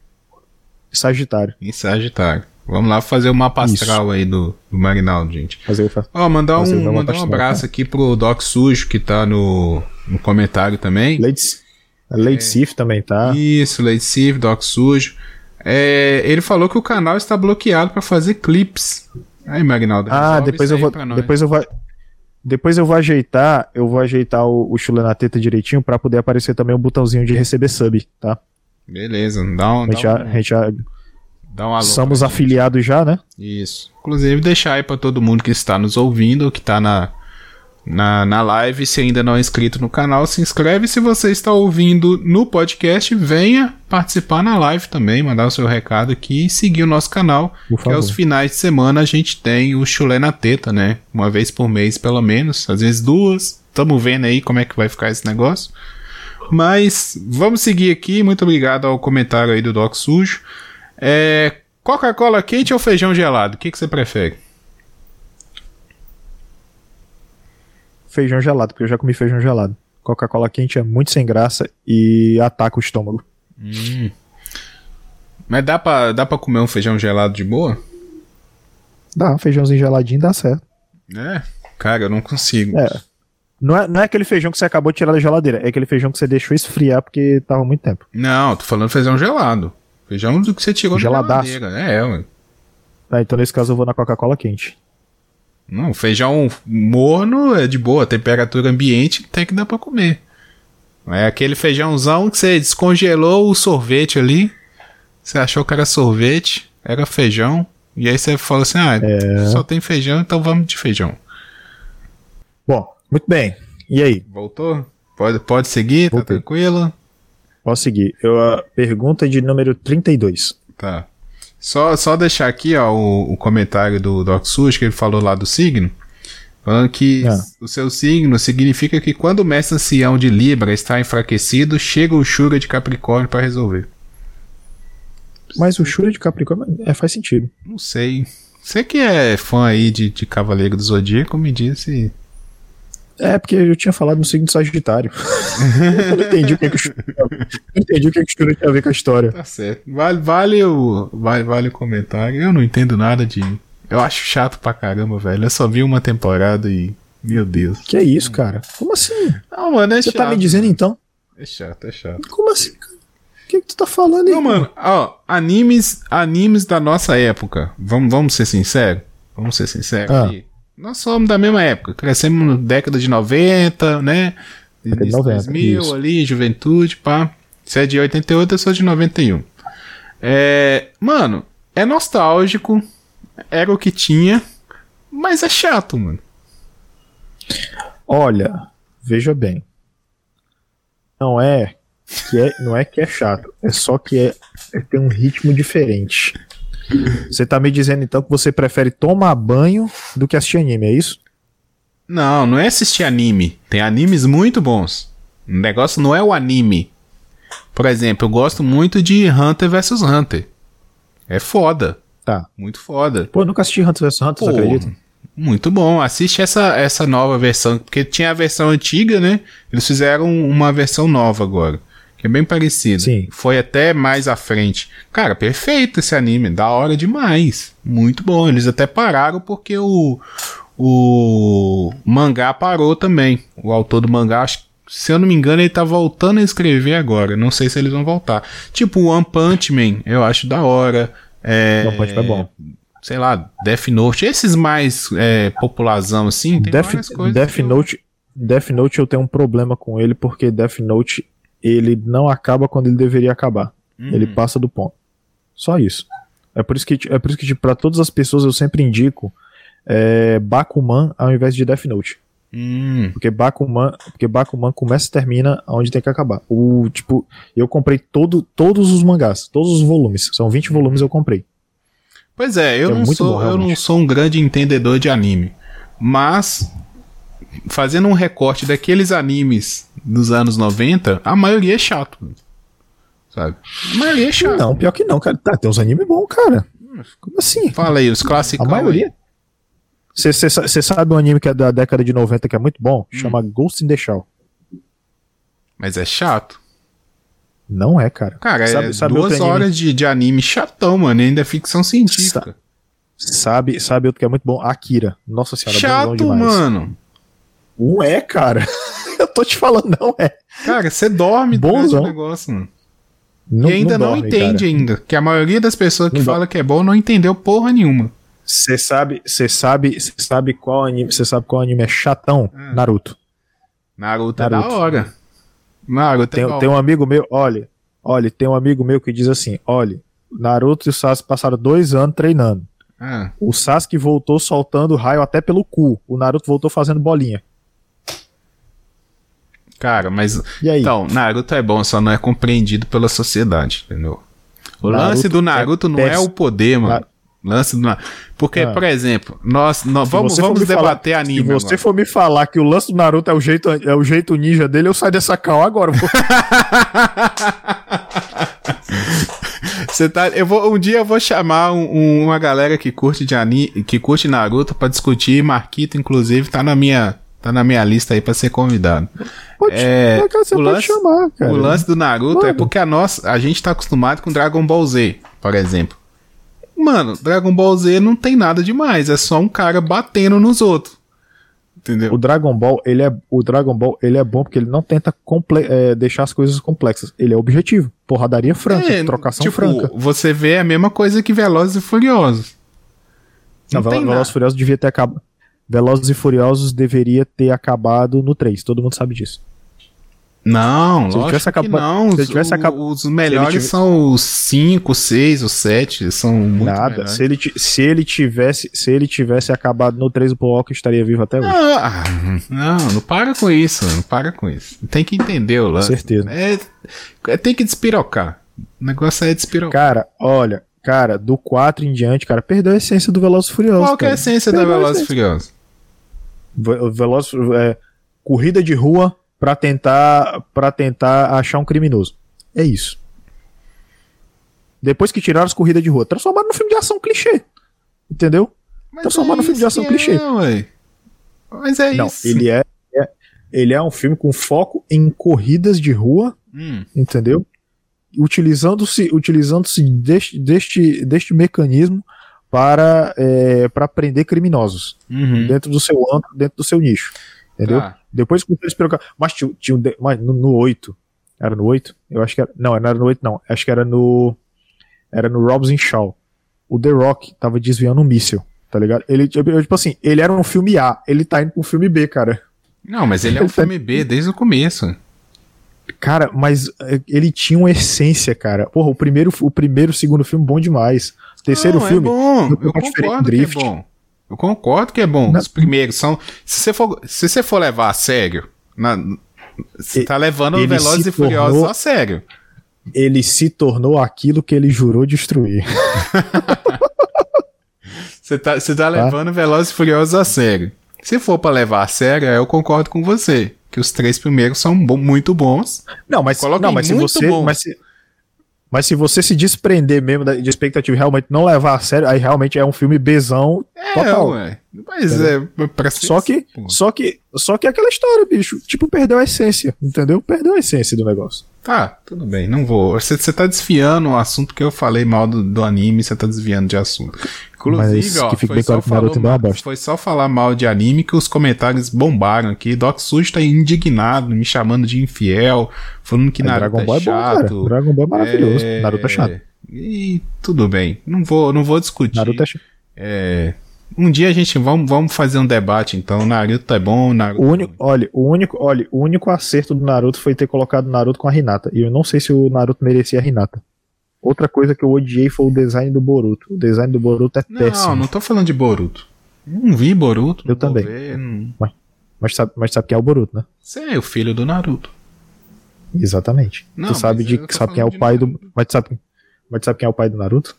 Sagitário. Em Sagitário. Vamos lá fazer o mapa astral Isso. aí do, do Marinaldo, gente. Fazer, Ó, mandar um, mandar um abraço tá? aqui pro Doc Sujo, que tá no, no comentário também. Lady, a Lady é, Sif também tá. Isso, Lady Sif, Doc Sujo. É, ele falou que o canal está bloqueado para fazer clips. Aí, Marinaldo. Ah, depois eu vou. Depois eu vou. Depois eu vou ajeitar, eu vou ajeitar o, o chulé na teta direitinho para poder aparecer também o botãozinho de receber sub, tá? Beleza, dá um. A gente, já, um, a gente já. Dá um alô somos afiliados já, né? Isso. Inclusive, deixar aí pra todo mundo que está nos ouvindo, que tá na, na, na live, se ainda não é inscrito no canal, se inscreve. Se você está ouvindo no podcast, venha participar na live também, mandar o seu recado aqui e seguir o nosso canal. que aos finais de semana a gente tem o chulé na teta, né? Uma vez por mês, pelo menos. Às vezes duas. Tamo vendo aí como é que vai ficar esse negócio. Mas vamos seguir aqui. Muito obrigado ao comentário aí do Doc Sujo. É, Coca-Cola quente ou feijão gelado? O que, que você prefere? Feijão gelado, porque eu já comi feijão gelado. Coca-Cola quente é muito sem graça e ataca o estômago. Hum. Mas dá pra, dá pra comer um feijão gelado de boa? Dá, um feijãozinho geladinho dá certo. É, cara, eu não consigo. É. Não é, não é aquele feijão que você acabou de tirar da geladeira, é aquele feijão que você deixou esfriar porque tava muito tempo. Não, tô falando feijão gelado. Feijão do que você tirou Geladaço. da geladeira. É, mano. Ah, então nesse caso eu vou na Coca-Cola quente. Não, feijão morno é de boa, temperatura ambiente tem que dar pra comer. É aquele feijãozão que você descongelou o sorvete ali. Você achou que era sorvete, era feijão. E aí você falou assim: ah, é... só tem feijão, então vamos de feijão. Bom, muito bem. E aí? Voltou? Pode, pode seguir? Tá Voltei. Tá tranquilo? Posso seguir. Eu, a pergunta de número 32. Tá. Só, só deixar aqui ó, o, o comentário do Doc Sush, que ele falou lá do signo. Falando que ah. o seu signo significa que quando o mestre ancião de Libra está enfraquecido, chega o Shura de Capricórnio para resolver. Mas o Shura de Capricórnio é, faz sentido. Não sei. Você que é fã aí de, de Cavaleiro do Zodíaco, me disse é, porque eu tinha falado no signo Sagitário. eu não entendi o que, é que o entendi o que, é que o tinha a ver com a história. Tá certo. Vale, vale, o, vale, vale o comentário. Eu não entendo nada de. Eu acho chato pra caramba, velho. Eu só vi uma temporada e. Meu Deus. Que é isso, cara? Como assim? Não, mano, é Você chato. tá me dizendo então? É chato, é chato. Como assim, cara? O que, é que tu tá falando aí? Não, mano, ó, animes, animes da nossa época. Vamos, vamos ser sinceros? Vamos ser sinceros ah. aqui. Nós somos da mesma época, crescemos na década de 90, né? Década de 90, 2000 isso. ali, juventude, pá. Você é de 88, eu sou de 91. É, mano, é nostálgico, era o que tinha, mas é chato, mano. Olha, veja bem. Não é que é, não é que é chato, é só que é, é tem um ritmo diferente. Você tá me dizendo então que você prefere tomar banho do que assistir anime, é isso? Não, não é assistir anime. Tem animes muito bons. O negócio não é o anime. Por exemplo, eu gosto muito de Hunter vs Hunter. É foda. Tá. Muito foda. Pô, eu nunca assisti Hunter vs Hunter, Pô, você acredita? Muito bom. Assiste essa, essa nova versão. Porque tinha a versão antiga, né? Eles fizeram uma versão nova agora. Que é bem parecida. Sim. Foi até mais à frente. Cara, perfeito esse anime. Da hora demais. Muito bom. Eles até pararam porque o, o mangá parou também. O autor do mangá, acho, se eu não me engano, ele tá voltando a escrever agora. Não sei se eles vão voltar. Tipo, o One Punch Man, eu acho da hora. É, One Punch Man é bom. Sei lá, Death Note. Esses mais é, popularzão assim, tem Death, várias coisas. Death que eu- Note, Death Note eu tenho um problema com ele porque Death Note ele não acaba quando ele deveria acabar. Hum. Ele passa do ponto. Só isso. É por isso que é por isso que tipo, para todas as pessoas eu sempre indico é, Bakuman ao invés de Death Note, Hum, porque Bakuman, porque Bakuman começa e termina onde tem que acabar. O tipo, eu comprei todo, todos os mangás, todos os volumes, são 20 volumes eu comprei. Pois é, eu, É não sou, bom, eu não sou um grande entendedor de anime. Mas, fazendo um recorte daqueles animes dos anos 90, a maioria é chato. Sabe? A maioria é chato. Não, pior que não, cara. Tá, tem uns animes bons, cara. Como assim? Fala aí, os clássicos. A maioria. Você sabe um anime que é da década de 90 que é muito bom? Chama Ghost in the Shell. Mas é chato. Não é, cara. Cara, sabe, é sabe duas anime- horas de, de anime chatão, mano. e Ainda é ficção científica. Sabe, sabe outro que é muito bom? Akira. Nossa senhora, Chato, demais. mano. Não é, cara. Eu tô te falando, não é. Cara, você dorme durante o negócio, mano. Não, e ainda não, dorme, entende cara. ainda. Que a maioria das pessoas que Não fala que é bom não entendeu porra nenhuma. Você sabe, você sabe, você sabe qual anime, você sabe qual anime é chatão? Ah. Naruto. Naruto, é Naruto. da hora. Naruto é Tem, da tem hora. um amigo meu, olha, olha, tem um amigo meu que diz assim, olha, Naruto e o Sasuke passaram dois anos treinando. Ah, O Sasuke voltou soltando raio até pelo cu. O Naruto voltou fazendo bolinha. Cara, mas. E aí? Então, Naruto é bom, só não é compreendido pela sociedade, entendeu? O Naruto lance do é Naruto não é o poder, mano. Lance do Na- Porque, Ah. por exemplo, nós, nós vamos, vamos me falar- debater Se anime. você agora. for me falar que o lance do Naruto é o jeito, é o jeito ninja dele, eu saio dessa cal agora. Você tá, eu vou, um dia eu vou chamar um- um- uma galera que curte de anime, que curte Naruto pra discutir. Marquito, inclusive, tá na minha, tá na minha lista aí pra ser convidado. Pode, É, cara, você o pode lance- chamar, cara. O lance do Naruto é Mano. porque a nossa, a gente tá acostumado com Dragon Ball Z, por exemplo. Mano, Dragon Ball Z não tem nada demais, é só um cara batendo nos outros. Entendeu? O Dragon Ball, ele é, o Dragon Ball, ele é bom porque ele não tenta comple- é, deixar as coisas complexas. Ele é objetivo. Porradaria franca, É, trocação tipo, franca. Você vê a mesma coisa que Velozes e Furiosos. Não, Não, Velozes e. Furiosos devia ter acabado. Velozes e Furiosos deveria ter acabado no 3. Todo mundo sabe disso. Não, Se lógico acaba- não. se tivesse acaba- os melhores tivesse- são os 5, 6, os 7, são muito Nada. melhores. Se ele, se ele tivesse, se ele tivesse acabado no 3, o Paul estaria vivo até hoje. Ah, não, não para com isso, não para com isso. Tem que entender o Com lance. certeza. É, é- tem que despirocar. O negócio é despirocar. Cara, olha, cara, do 4 em diante, cara, perdeu a essência do Velozes e Furiosos. Qual que é a essência da Perdeu a Velozes e essência. Furiosos? Ve- Veloz, é, corrida de rua pra tentar para tentar achar um criminoso. É isso. Depois que tiraram as corridas de rua, transformaram no filme de ação clichê. Entendeu? Transformar no filme de ação clichê. É. Mas é Não, isso. ele é, é- ele é um filme com foco em corridas de rua, Hum, entendeu? Utilizando-se utilizando-se deste, deste, deste mecanismo para é, para prender criminosos uhum. dentro do seu âmbito, dentro do seu nicho. Entendeu? Tá. Depois que eles pegaram. Mas tinha, tinha um de- mas no, no 8. Era no 8? Eu acho que era. Não, não era no 8, não. Acho que era no. Era no Robson Shaw. O The Rock tava desviando um míssil, tá ligado? Ele, tipo tipo assim, ele era um filme A, ele tá indo pro filme B, cara. Não, mas ele é um filme B desde o começo. Cara, mas eh, ele tinha uma essência, cara. Porra, o primeiro, o primeiro, o segundo filme, bom demais. Terceiro Não, filme. É bom. eu concordo que é bom. Eu concordo que é bom. Não. Os primeiros são. Se você for, se você for levar a sério, na- Você tá levando Velozes e Furiosos tornou, a sério. Ele se tornou aquilo que ele jurou destruir. Você tá, você tá, tá levando Velozes e Furiosos a sério. Se for para levar a sério, eu concordo com você. Que os três primeiros são muito bons. Não, mas, não, mas se você. Mas se, mas se você se desprender mesmo de expectativa e realmente não levar a sério, aí realmente é um filme bezão é, total. Ué. Mas entendeu? é pra só que, só que, só que é aquela história, bicho. Tipo, perdeu a essência, entendeu? Perdeu a essência do negócio. Tá, tudo bem, não vou. Você, você tá desfiando o assunto que eu falei mal do, do anime, você tá desviando de assunto. Inclusive, ó, foi, só falou, mal, foi só falar mal de anime que os comentários bombaram aqui. Doc Sujo tá indignado, me chamando de infiel, falando que é, Naruto Dragon é chato. É bom, Dragon Ball é maravilhoso. É... Naruto é chato. E tudo bem, não vou, não vou discutir. Naruto é chato. É, um dia a gente vamos, vamos fazer um debate, então. Naruto é bom, Naruto. O único, olha, o único, olha, o único acerto do Naruto foi ter colocado Naruto com a Hinata. E eu não sei se o Naruto merecia a Hinata. Outra coisa que eu odiei foi o design do Boruto. O design do Boruto é não, péssimo. Não, não tô falando de Boruto. Não vi Boruto. Eu também. Ver, não... mas, mas, sabe, mas sabe quem é o Boruto, né? Você é o filho do Naruto. Exatamente. Não, tu sabe, de, sabe quem é o pai Naruto. do. Mas tu, sabe, mas tu sabe quem é o pai do Naruto?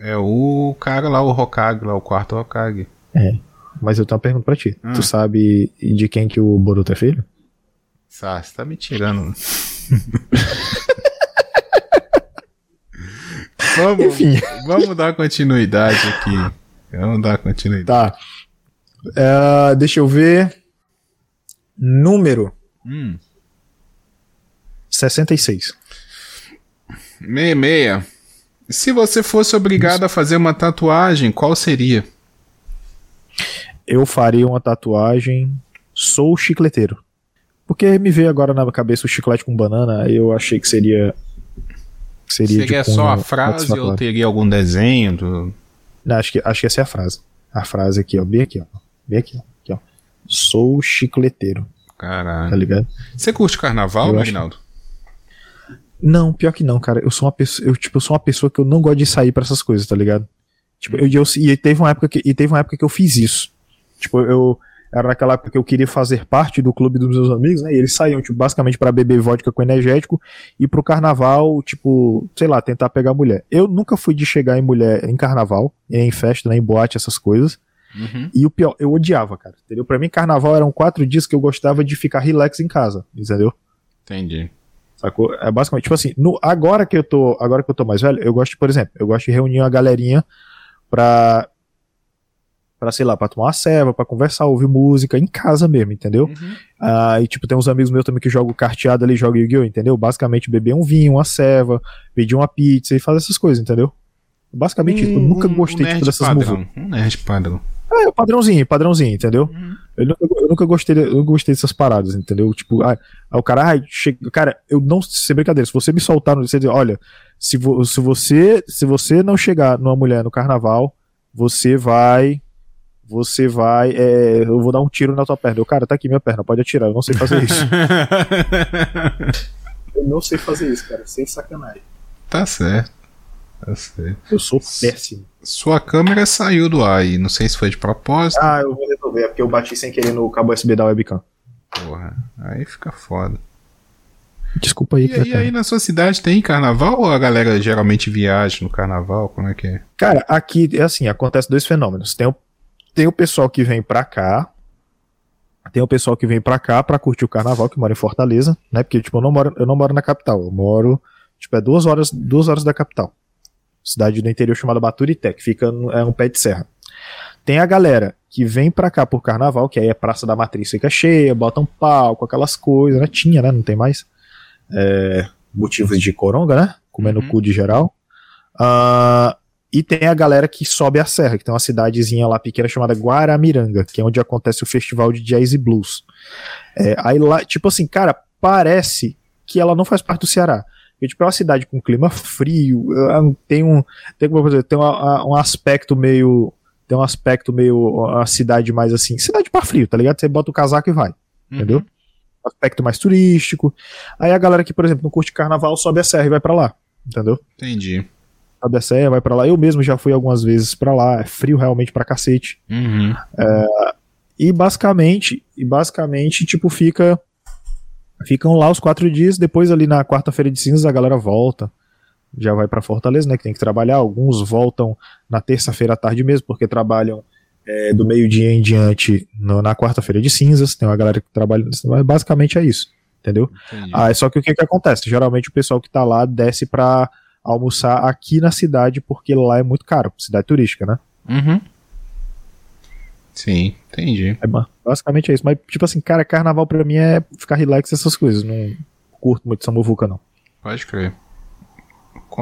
É o cara lá, o Hokage, lá, o quarto Hokage. É. Mas eu tenho uma pergunta pra ti. Tu sabe de quem que o Boruto é filho? Sá, você tá me tirando. vamos, Enfim. vamos dar continuidade aqui. Vamos dar continuidade. Tá. Uh, deixa eu ver. Número. Hum. 66. 66. Se você fosse obrigado a fazer uma tatuagem, qual seria? Eu faria uma tatuagem. Sou chicleteiro. Porque me veio agora na cabeça o chiclete com banana, eu achei que seria Seria, seria tipo, só a frase ou teria algum desenho? Do... Não, acho, que, acho que essa é a frase. A frase aqui, ó. Bem aqui, ó. Bem aqui, ó. Aqui, ó. Sou chicleteiro. Caralho. Tá ligado? Você curte carnaval, Aguinaldo? Não, pior que não, cara. Eu sou uma pessoa, eu, tipo, eu sou uma pessoa que eu não gosto de sair para essas coisas, tá ligado? Tipo, eu, eu, e teve uma época que, e teve uma época que eu fiz isso. Tipo, eu, era naquela época que eu queria fazer parte do clube dos meus amigos, né? E eles saíam, tipo, basicamente para beber vodka com energético e pro carnaval, tipo, sei lá, tentar pegar mulher. Eu nunca fui de chegar em mulher em carnaval, em festa, né, em boate, essas coisas. Uhum. E o pior, eu odiava, cara. Entendeu? Pra mim, carnaval eram quatro dias que eu gostava de ficar relax em casa, entendeu? Entendi. Sacou? É basicamente, tipo assim, no, agora que eu tô, agora que eu tô mais velho, eu gosto, por exemplo, eu gosto de reunir uma galerinha pra para sei lá, para tomar uma ceva, para conversar, ouvir música em casa mesmo, entendeu? Uhum. Ah, e tipo, tem uns amigos meus também que jogam carteado ali, jogam Yu-Gi-Oh, entendeu? Basicamente beber um vinho, uma ceva, pedir uma pizza e fazer essas coisas, entendeu? Basicamente, um, eu nunca gostei um tipo, dessas padrão, Um nerd padrão. É, o padrãozinho, padrãozinho, entendeu? Uhum. Eu, nunca, eu, nunca, gostei, eu nunca gostei dessas paradas, entendeu? Tipo, ah, o cara, ah, chega, cara, eu não, sem brincadeira, se você me soltar, você dizer, olha, se, vo, se você, se você não chegar numa mulher no carnaval, você vai você vai. É, eu vou dar um tiro na tua perna. Eu, cara, tá aqui minha perna, pode atirar. Eu não sei fazer isso. eu não sei fazer isso, cara. Sem sacanagem. Tá certo. Tá certo. Eu sou péssimo. Sua câmera saiu do ar aí. Não sei se foi de propósito. Ah, eu vou resolver. É porque eu bati sem querer no cabo USB da webcam. Porra, aí fica foda. Desculpa aí. E, e aí na sua cidade tem carnaval ou a galera geralmente viaja no carnaval? Como é que é? Cara, aqui é assim, acontece dois fenômenos. Tem o tem o pessoal que vem pra cá. Tem o pessoal que vem pra cá pra curtir o carnaval, que mora em Fortaleza, né? Porque, tipo, eu não moro, eu não moro na capital. Eu moro, tipo, é duas horas, duas horas da capital. Cidade do interior chamada Baturité, que fica no, é um pé de serra. Tem a galera que vem pra cá por carnaval, que aí é Praça da Matriz fica cheia, bota um palco, aquelas coisas, né? Tinha, né? Não tem mais. É, motivos de coronga, né? Comendo uhum. cu de geral. Uh, e tem a galera que sobe a serra, que tem uma cidadezinha lá pequena chamada Guaramiranga, que é onde acontece o festival de jazz e blues. É, aí lá, tipo assim, cara, parece que ela não faz parte do Ceará. Porque, tipo, é uma cidade com clima frio, tem um, tem, como dizer, tem um, um aspecto meio, tem um aspecto meio, uma cidade mais assim, cidade para frio, tá ligado? Você bota o casaco e vai, uhum. entendeu? Aspecto mais turístico. Aí a galera que, por exemplo, não curte carnaval, sobe a serra e vai para lá, entendeu? Entendi sabe a serra, vai para lá. Eu mesmo já fui algumas vezes para lá, é frio realmente pra cacete. Uhum. É, e basicamente, e basicamente, tipo, fica Ficam lá os quatro dias, depois ali na quarta-feira de cinzas a galera volta. Já vai pra Fortaleza, né? Que tem que trabalhar. Alguns voltam na terça-feira à tarde mesmo, porque trabalham é, do meio-dia em diante no- na quarta-feira de cinzas. Tem uma galera que trabalha. mas Basicamente é isso, entendeu? Entendi. Ah, só que o que, que acontece? Geralmente o pessoal que tá lá desce pra almoçar aqui na cidade, porque lá é muito caro, cidade turística, né? Uhum. Sim, entendi. É, ba- basicamente é isso. Mas, tipo assim, cara, carnaval pra mim é ficar relax essas coisas. Não curto muito essa muvuca, não. Pode crer.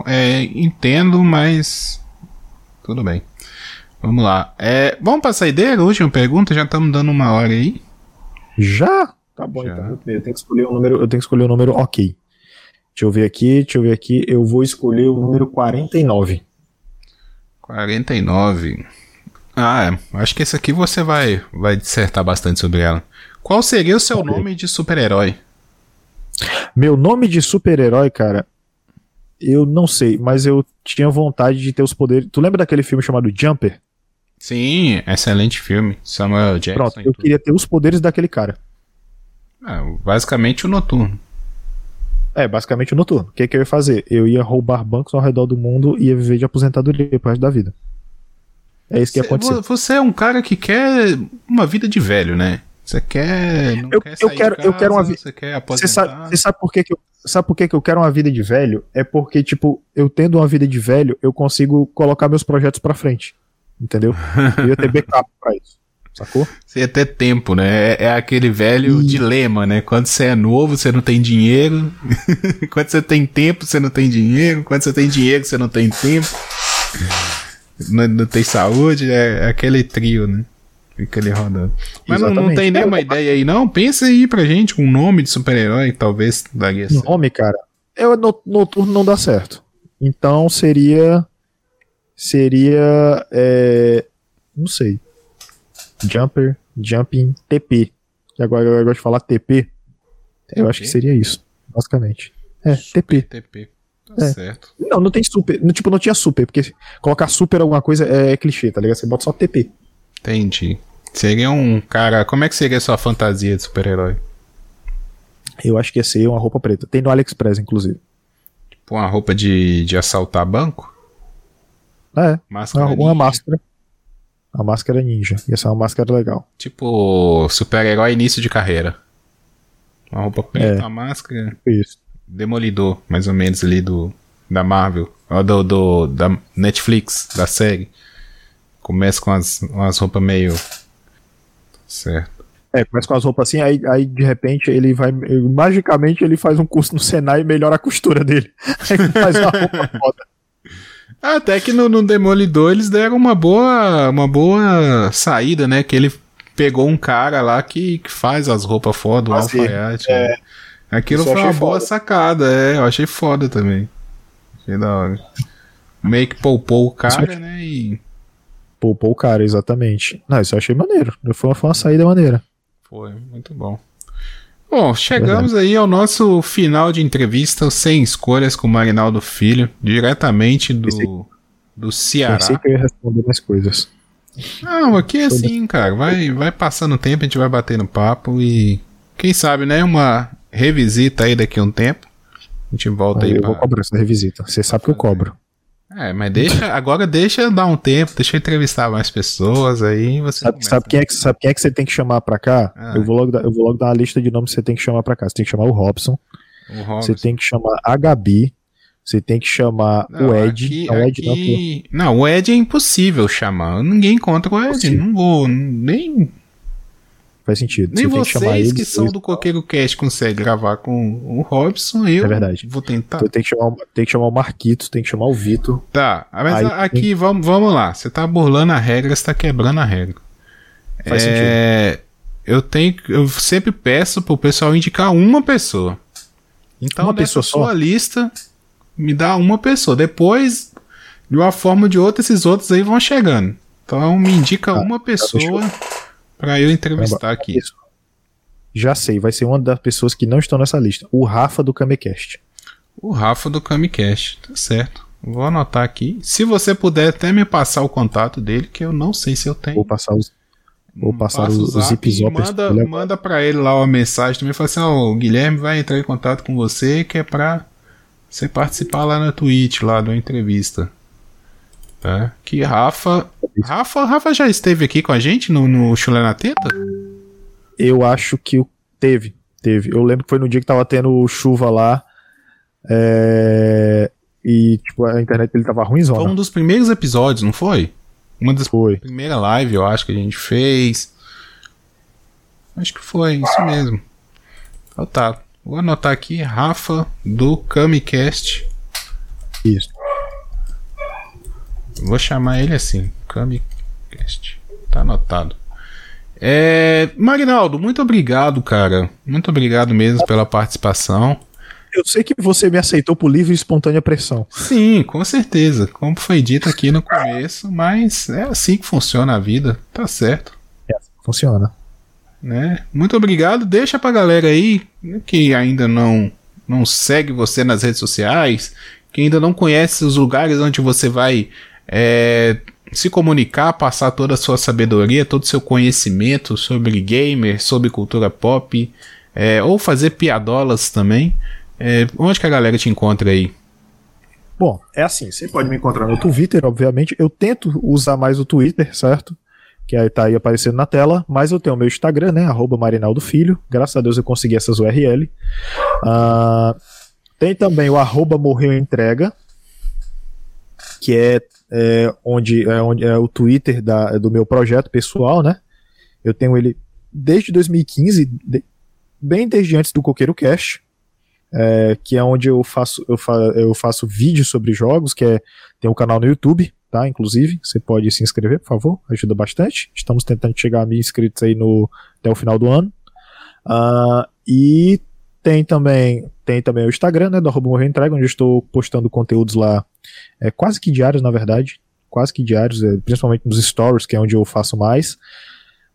É, entendo, mas. Tudo bem. Vamos lá. É, vamos pra saideira? Última pergunta, já estamos dando uma hora aí. Já? Tá bom, Já. então. Eu tenho que escolher um número. Eu tenho que escolher um número ok. Deixa eu ver aqui, deixa eu ver aqui. Eu vou escolher o número 49. 49. Ah, é. Acho que esse aqui você vai, vai dissertar bastante sobre ela. Qual seria o seu nome de super-herói? Meu nome de super-herói, cara, eu não sei, mas eu tinha vontade de ter os poderes. Tu lembra daquele filme chamado Jumper? Sim, excelente filme. Samuel Jackson. Pronto, eu queria ter os poderes daquele cara. Ah, basicamente o noturno. É, basicamente o noturno. O que, que eu ia fazer? Eu ia roubar bancos ao redor do mundo e ia viver de aposentadoria pro resto da vida. É isso que ia Você- é um cara que quer uma vida de velho, né? Você quer. Não Eu- quer eu quero- eu quero uma casa, vi- Você quer Você aposentar. sabe, você sabe por que, que eu. Sabe por que, que eu quero uma vida de velho? É porque, tipo, eu tendo uma vida de velho, eu consigo colocar meus projetos pra frente. Entendeu? Eu ia ter backup pra isso. Sacou? Você ia ter tempo, né? É, é aquele velho E- dilema, né? Quando você é novo, você não tem dinheiro. Quando você tem tempo, você não tem dinheiro. Quando você tem dinheiro, você não tem tempo. Não, não tem saúde. É, é aquele trio, né? Fica ali rodando. Mas não, não tem nenhuma É, ideia aí, não? Pensa aí pra gente um nome de super-herói, talvez daria certo. Nome, cara. Eu, no, noturno não dá certo. Então seria. Seria. é, não sei. Jumper, Jumping, TP. E agora eu gosto de falar TP. Eu acho que seria isso, basicamente. É, TP. TP. Tá É. certo. Não, não tem super. Tipo, não tinha super, porque colocar super alguma coisa é clichê, tá ligado? Você bota só TP. Entendi. Seria um cara. Como é que seria a sua fantasia de super-herói? Eu acho que ia ser uma roupa preta. Tem no AliExpress, inclusive. Tipo uma roupa de, de assaltar banco? É, Máscara uma, uma máscara. Uma máscara ninja. Ia ser uma máscara legal. Tipo super-herói início de carreira. Uma roupa preta, É. uma máscara. Isso. Demolidor, mais ou menos ali do. Da Marvel. Ó, do, do, da Netflix, da série. Começa com as, umas roupas meio. Certo. É, começa com as roupas assim, aí, aí de repente ele vai. magicamente ele faz um curso no Senai e melhora a costura dele. Aí faz uma roupa foda. Até que no, no Demolidor eles deram uma boa, uma boa saída, né? Que ele pegou um cara lá que, que faz as roupas foda, o Ah, sim. alfaiate. né? Aquilo foi uma boa foda. sacada, é. Eu achei foda também. Achei da hora. Meio que poupou o cara, Isso né? E Poupou o cara, exatamente. Não, isso eu achei maneiro. Foi uma, foi uma saída maneira. foi muito bom. Bom, chegamos aí ao nosso final de entrevista, o Sem Escolhas com o Marinaldo Filho, diretamente Pensei- do, do Ceará. Pensei que eu ia responder mais coisas. Não, aqui é assim, cara. Vai, vai passando o tempo, a gente vai batendo papo e. Quem sabe, né? Uma revisita aí daqui a um tempo. A gente volta Aí eu pra. vou cobrar essa revisita. Você sabe que eu cobro. É, mas deixa. Agora deixa dar um tempo, deixa eu entrevistar mais pessoas aí. Você Sabe, sabe quem é que, sabe quem é que você tem que chamar pra cá? Ah. Eu, vou logo dar, eu vou logo dar uma lista de nomes que você tem que chamar pra cá. Você tem que chamar o Robson, O Robson. você tem que chamar a Gabi, você tem que chamar Não, o Ed. aqui- não, o Ed não, aqui- não, o Ed é impossível chamar. Ninguém encontra o Ed. Não vou. Nem, faz sentido. nem você tem vocês que são do Coqueiro Cast conseguem gravar com o Robson. Eu É verdade. vou tentar. Então tem que, chamar, o- tem que chamar o Marquito, tem que chamar o Vitor. Tá, mas Aí aqui vamos, vamos lá. Você tá burlando a regra, você tá quebrando a regra. Faz é, Eu tenho, eu sempre peço pro pessoal indicar uma pessoa. Então, Uma pessoa só? sua lista, me dá uma pessoa. Depois, de uma forma ou de outra, esses outros aí vão chegando. Então, me indica Tá, uma pessoa deixa pra eu entrevistar aqui. Já sei, vai ser uma das pessoas que não estão nessa lista. O Rafa do Kamecast. O Rafa do Camicast, tá certo. Vou anotar aqui. Se você puder até me passar o contato dele, que eu não sei se eu tenho. Vou passar os. Vou passar o, o zip zop. Manda, manda pra ele lá uma mensagem também. Fala assim: ó, oh, o Guilherme vai entrar em contato com você que é pra você participar lá na Twitch, lá da entrevista. Tá? Que Rafa. Rafa, Rafa já esteve aqui com a gente no, no Chulé na Teta? Eu acho que teve. Teve. Eu lembro que foi no dia que tava tendo chuva lá. É... E, tipo, a internet dele tava ruimzona. Foi um dos primeiros episódios, não foi? Uma das foi. primeiras lives, eu acho, que a gente fez. Acho que foi, isso mesmo. Então tá. Vou anotar aqui, Rafa do Camicast. Isso. Vou chamar ele assim, Camicast. Tá anotado. É, Marinaldo, muito obrigado, cara. Muito obrigado mesmo pela participação. Eu sei que você me aceitou por livre e espontânea pressão. Sim, com certeza. Como foi dito aqui no começo, mas é assim que funciona a vida, tá certo. É assim que funciona. Né? Muito obrigado. Deixa pra galera aí que ainda não, não segue você nas redes sociais, que ainda não conhece os lugares onde você vai é, se comunicar, passar toda a sua sabedoria, todo o seu conhecimento sobre gamer, sobre cultura pop, é, ou fazer piadolas também. É, onde que a galera te encontra aí? Bom, é assim, você pode me encontrar no Twitter, obviamente. Eu tento usar mais o Twitter, certo? Que aí tá aí aparecendo na tela, mas eu tenho o meu Instagram, né? Arroba Marinaldo Filho. Graças a Deus eu consegui essas URL. Uh, tem também o arroba Morreu Entrega, que é, é, onde, é onde é o Twitter da, do meu projeto pessoal, né? Eu tenho ele desde 2015, de, bem desde antes do Coqueiro Cash é, que é onde eu faço, eu, fa eu faço vídeos sobre jogos, que é, tem um canal no YouTube, tá? Inclusive, você pode se inscrever, por favor, ajuda bastante. Estamos tentando chegar a mil inscritos aí no, até o final do ano. Uh, e tem também, tem também o Instagram, né, do arroba Morrer Entrega, onde eu estou postando conteúdos lá, é, quase que diários, na verdade, quase que diários, é, principalmente nos stories, que é onde eu faço mais.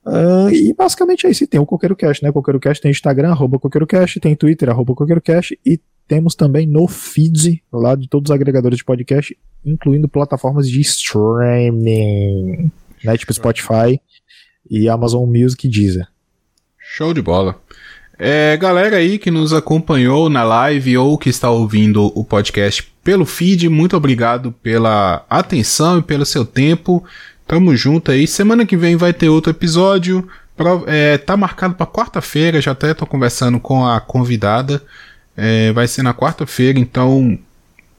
Uh, e basicamente é isso. E tem o Coqueiro Cash, né? Coqueiro Cash tem Instagram, arroba Coqueiro Cash, tem Twitter, arroba Coqueiro Cash, e temos também no feed lá de todos os agregadores de podcast, incluindo plataformas de streaming, né? Tipo Spotify e Amazon Music e Deezer. Show de bola. É, galera aí que nos acompanhou na live ou que está ouvindo o podcast pelo feed, muito obrigado pela atenção e pelo seu tempo. Tamo junto aí. Semana que vem vai ter outro episódio. É, tá marcado para quarta-feira. Já até tô conversando com a convidada. É, vai ser na quarta-feira, então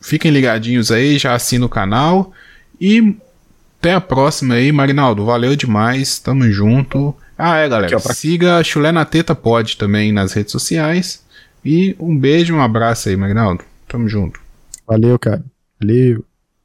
fiquem ligadinhos aí. Já assina o canal. E até a próxima aí, Marinaldo. Valeu demais. Tamo junto. Ah, é, galera. Pra... Siga Chulé na Teta Pod também nas redes sociais. E um beijo, um abraço aí, Marinaldo. Tamo junto. Valeu, cara. Valeu.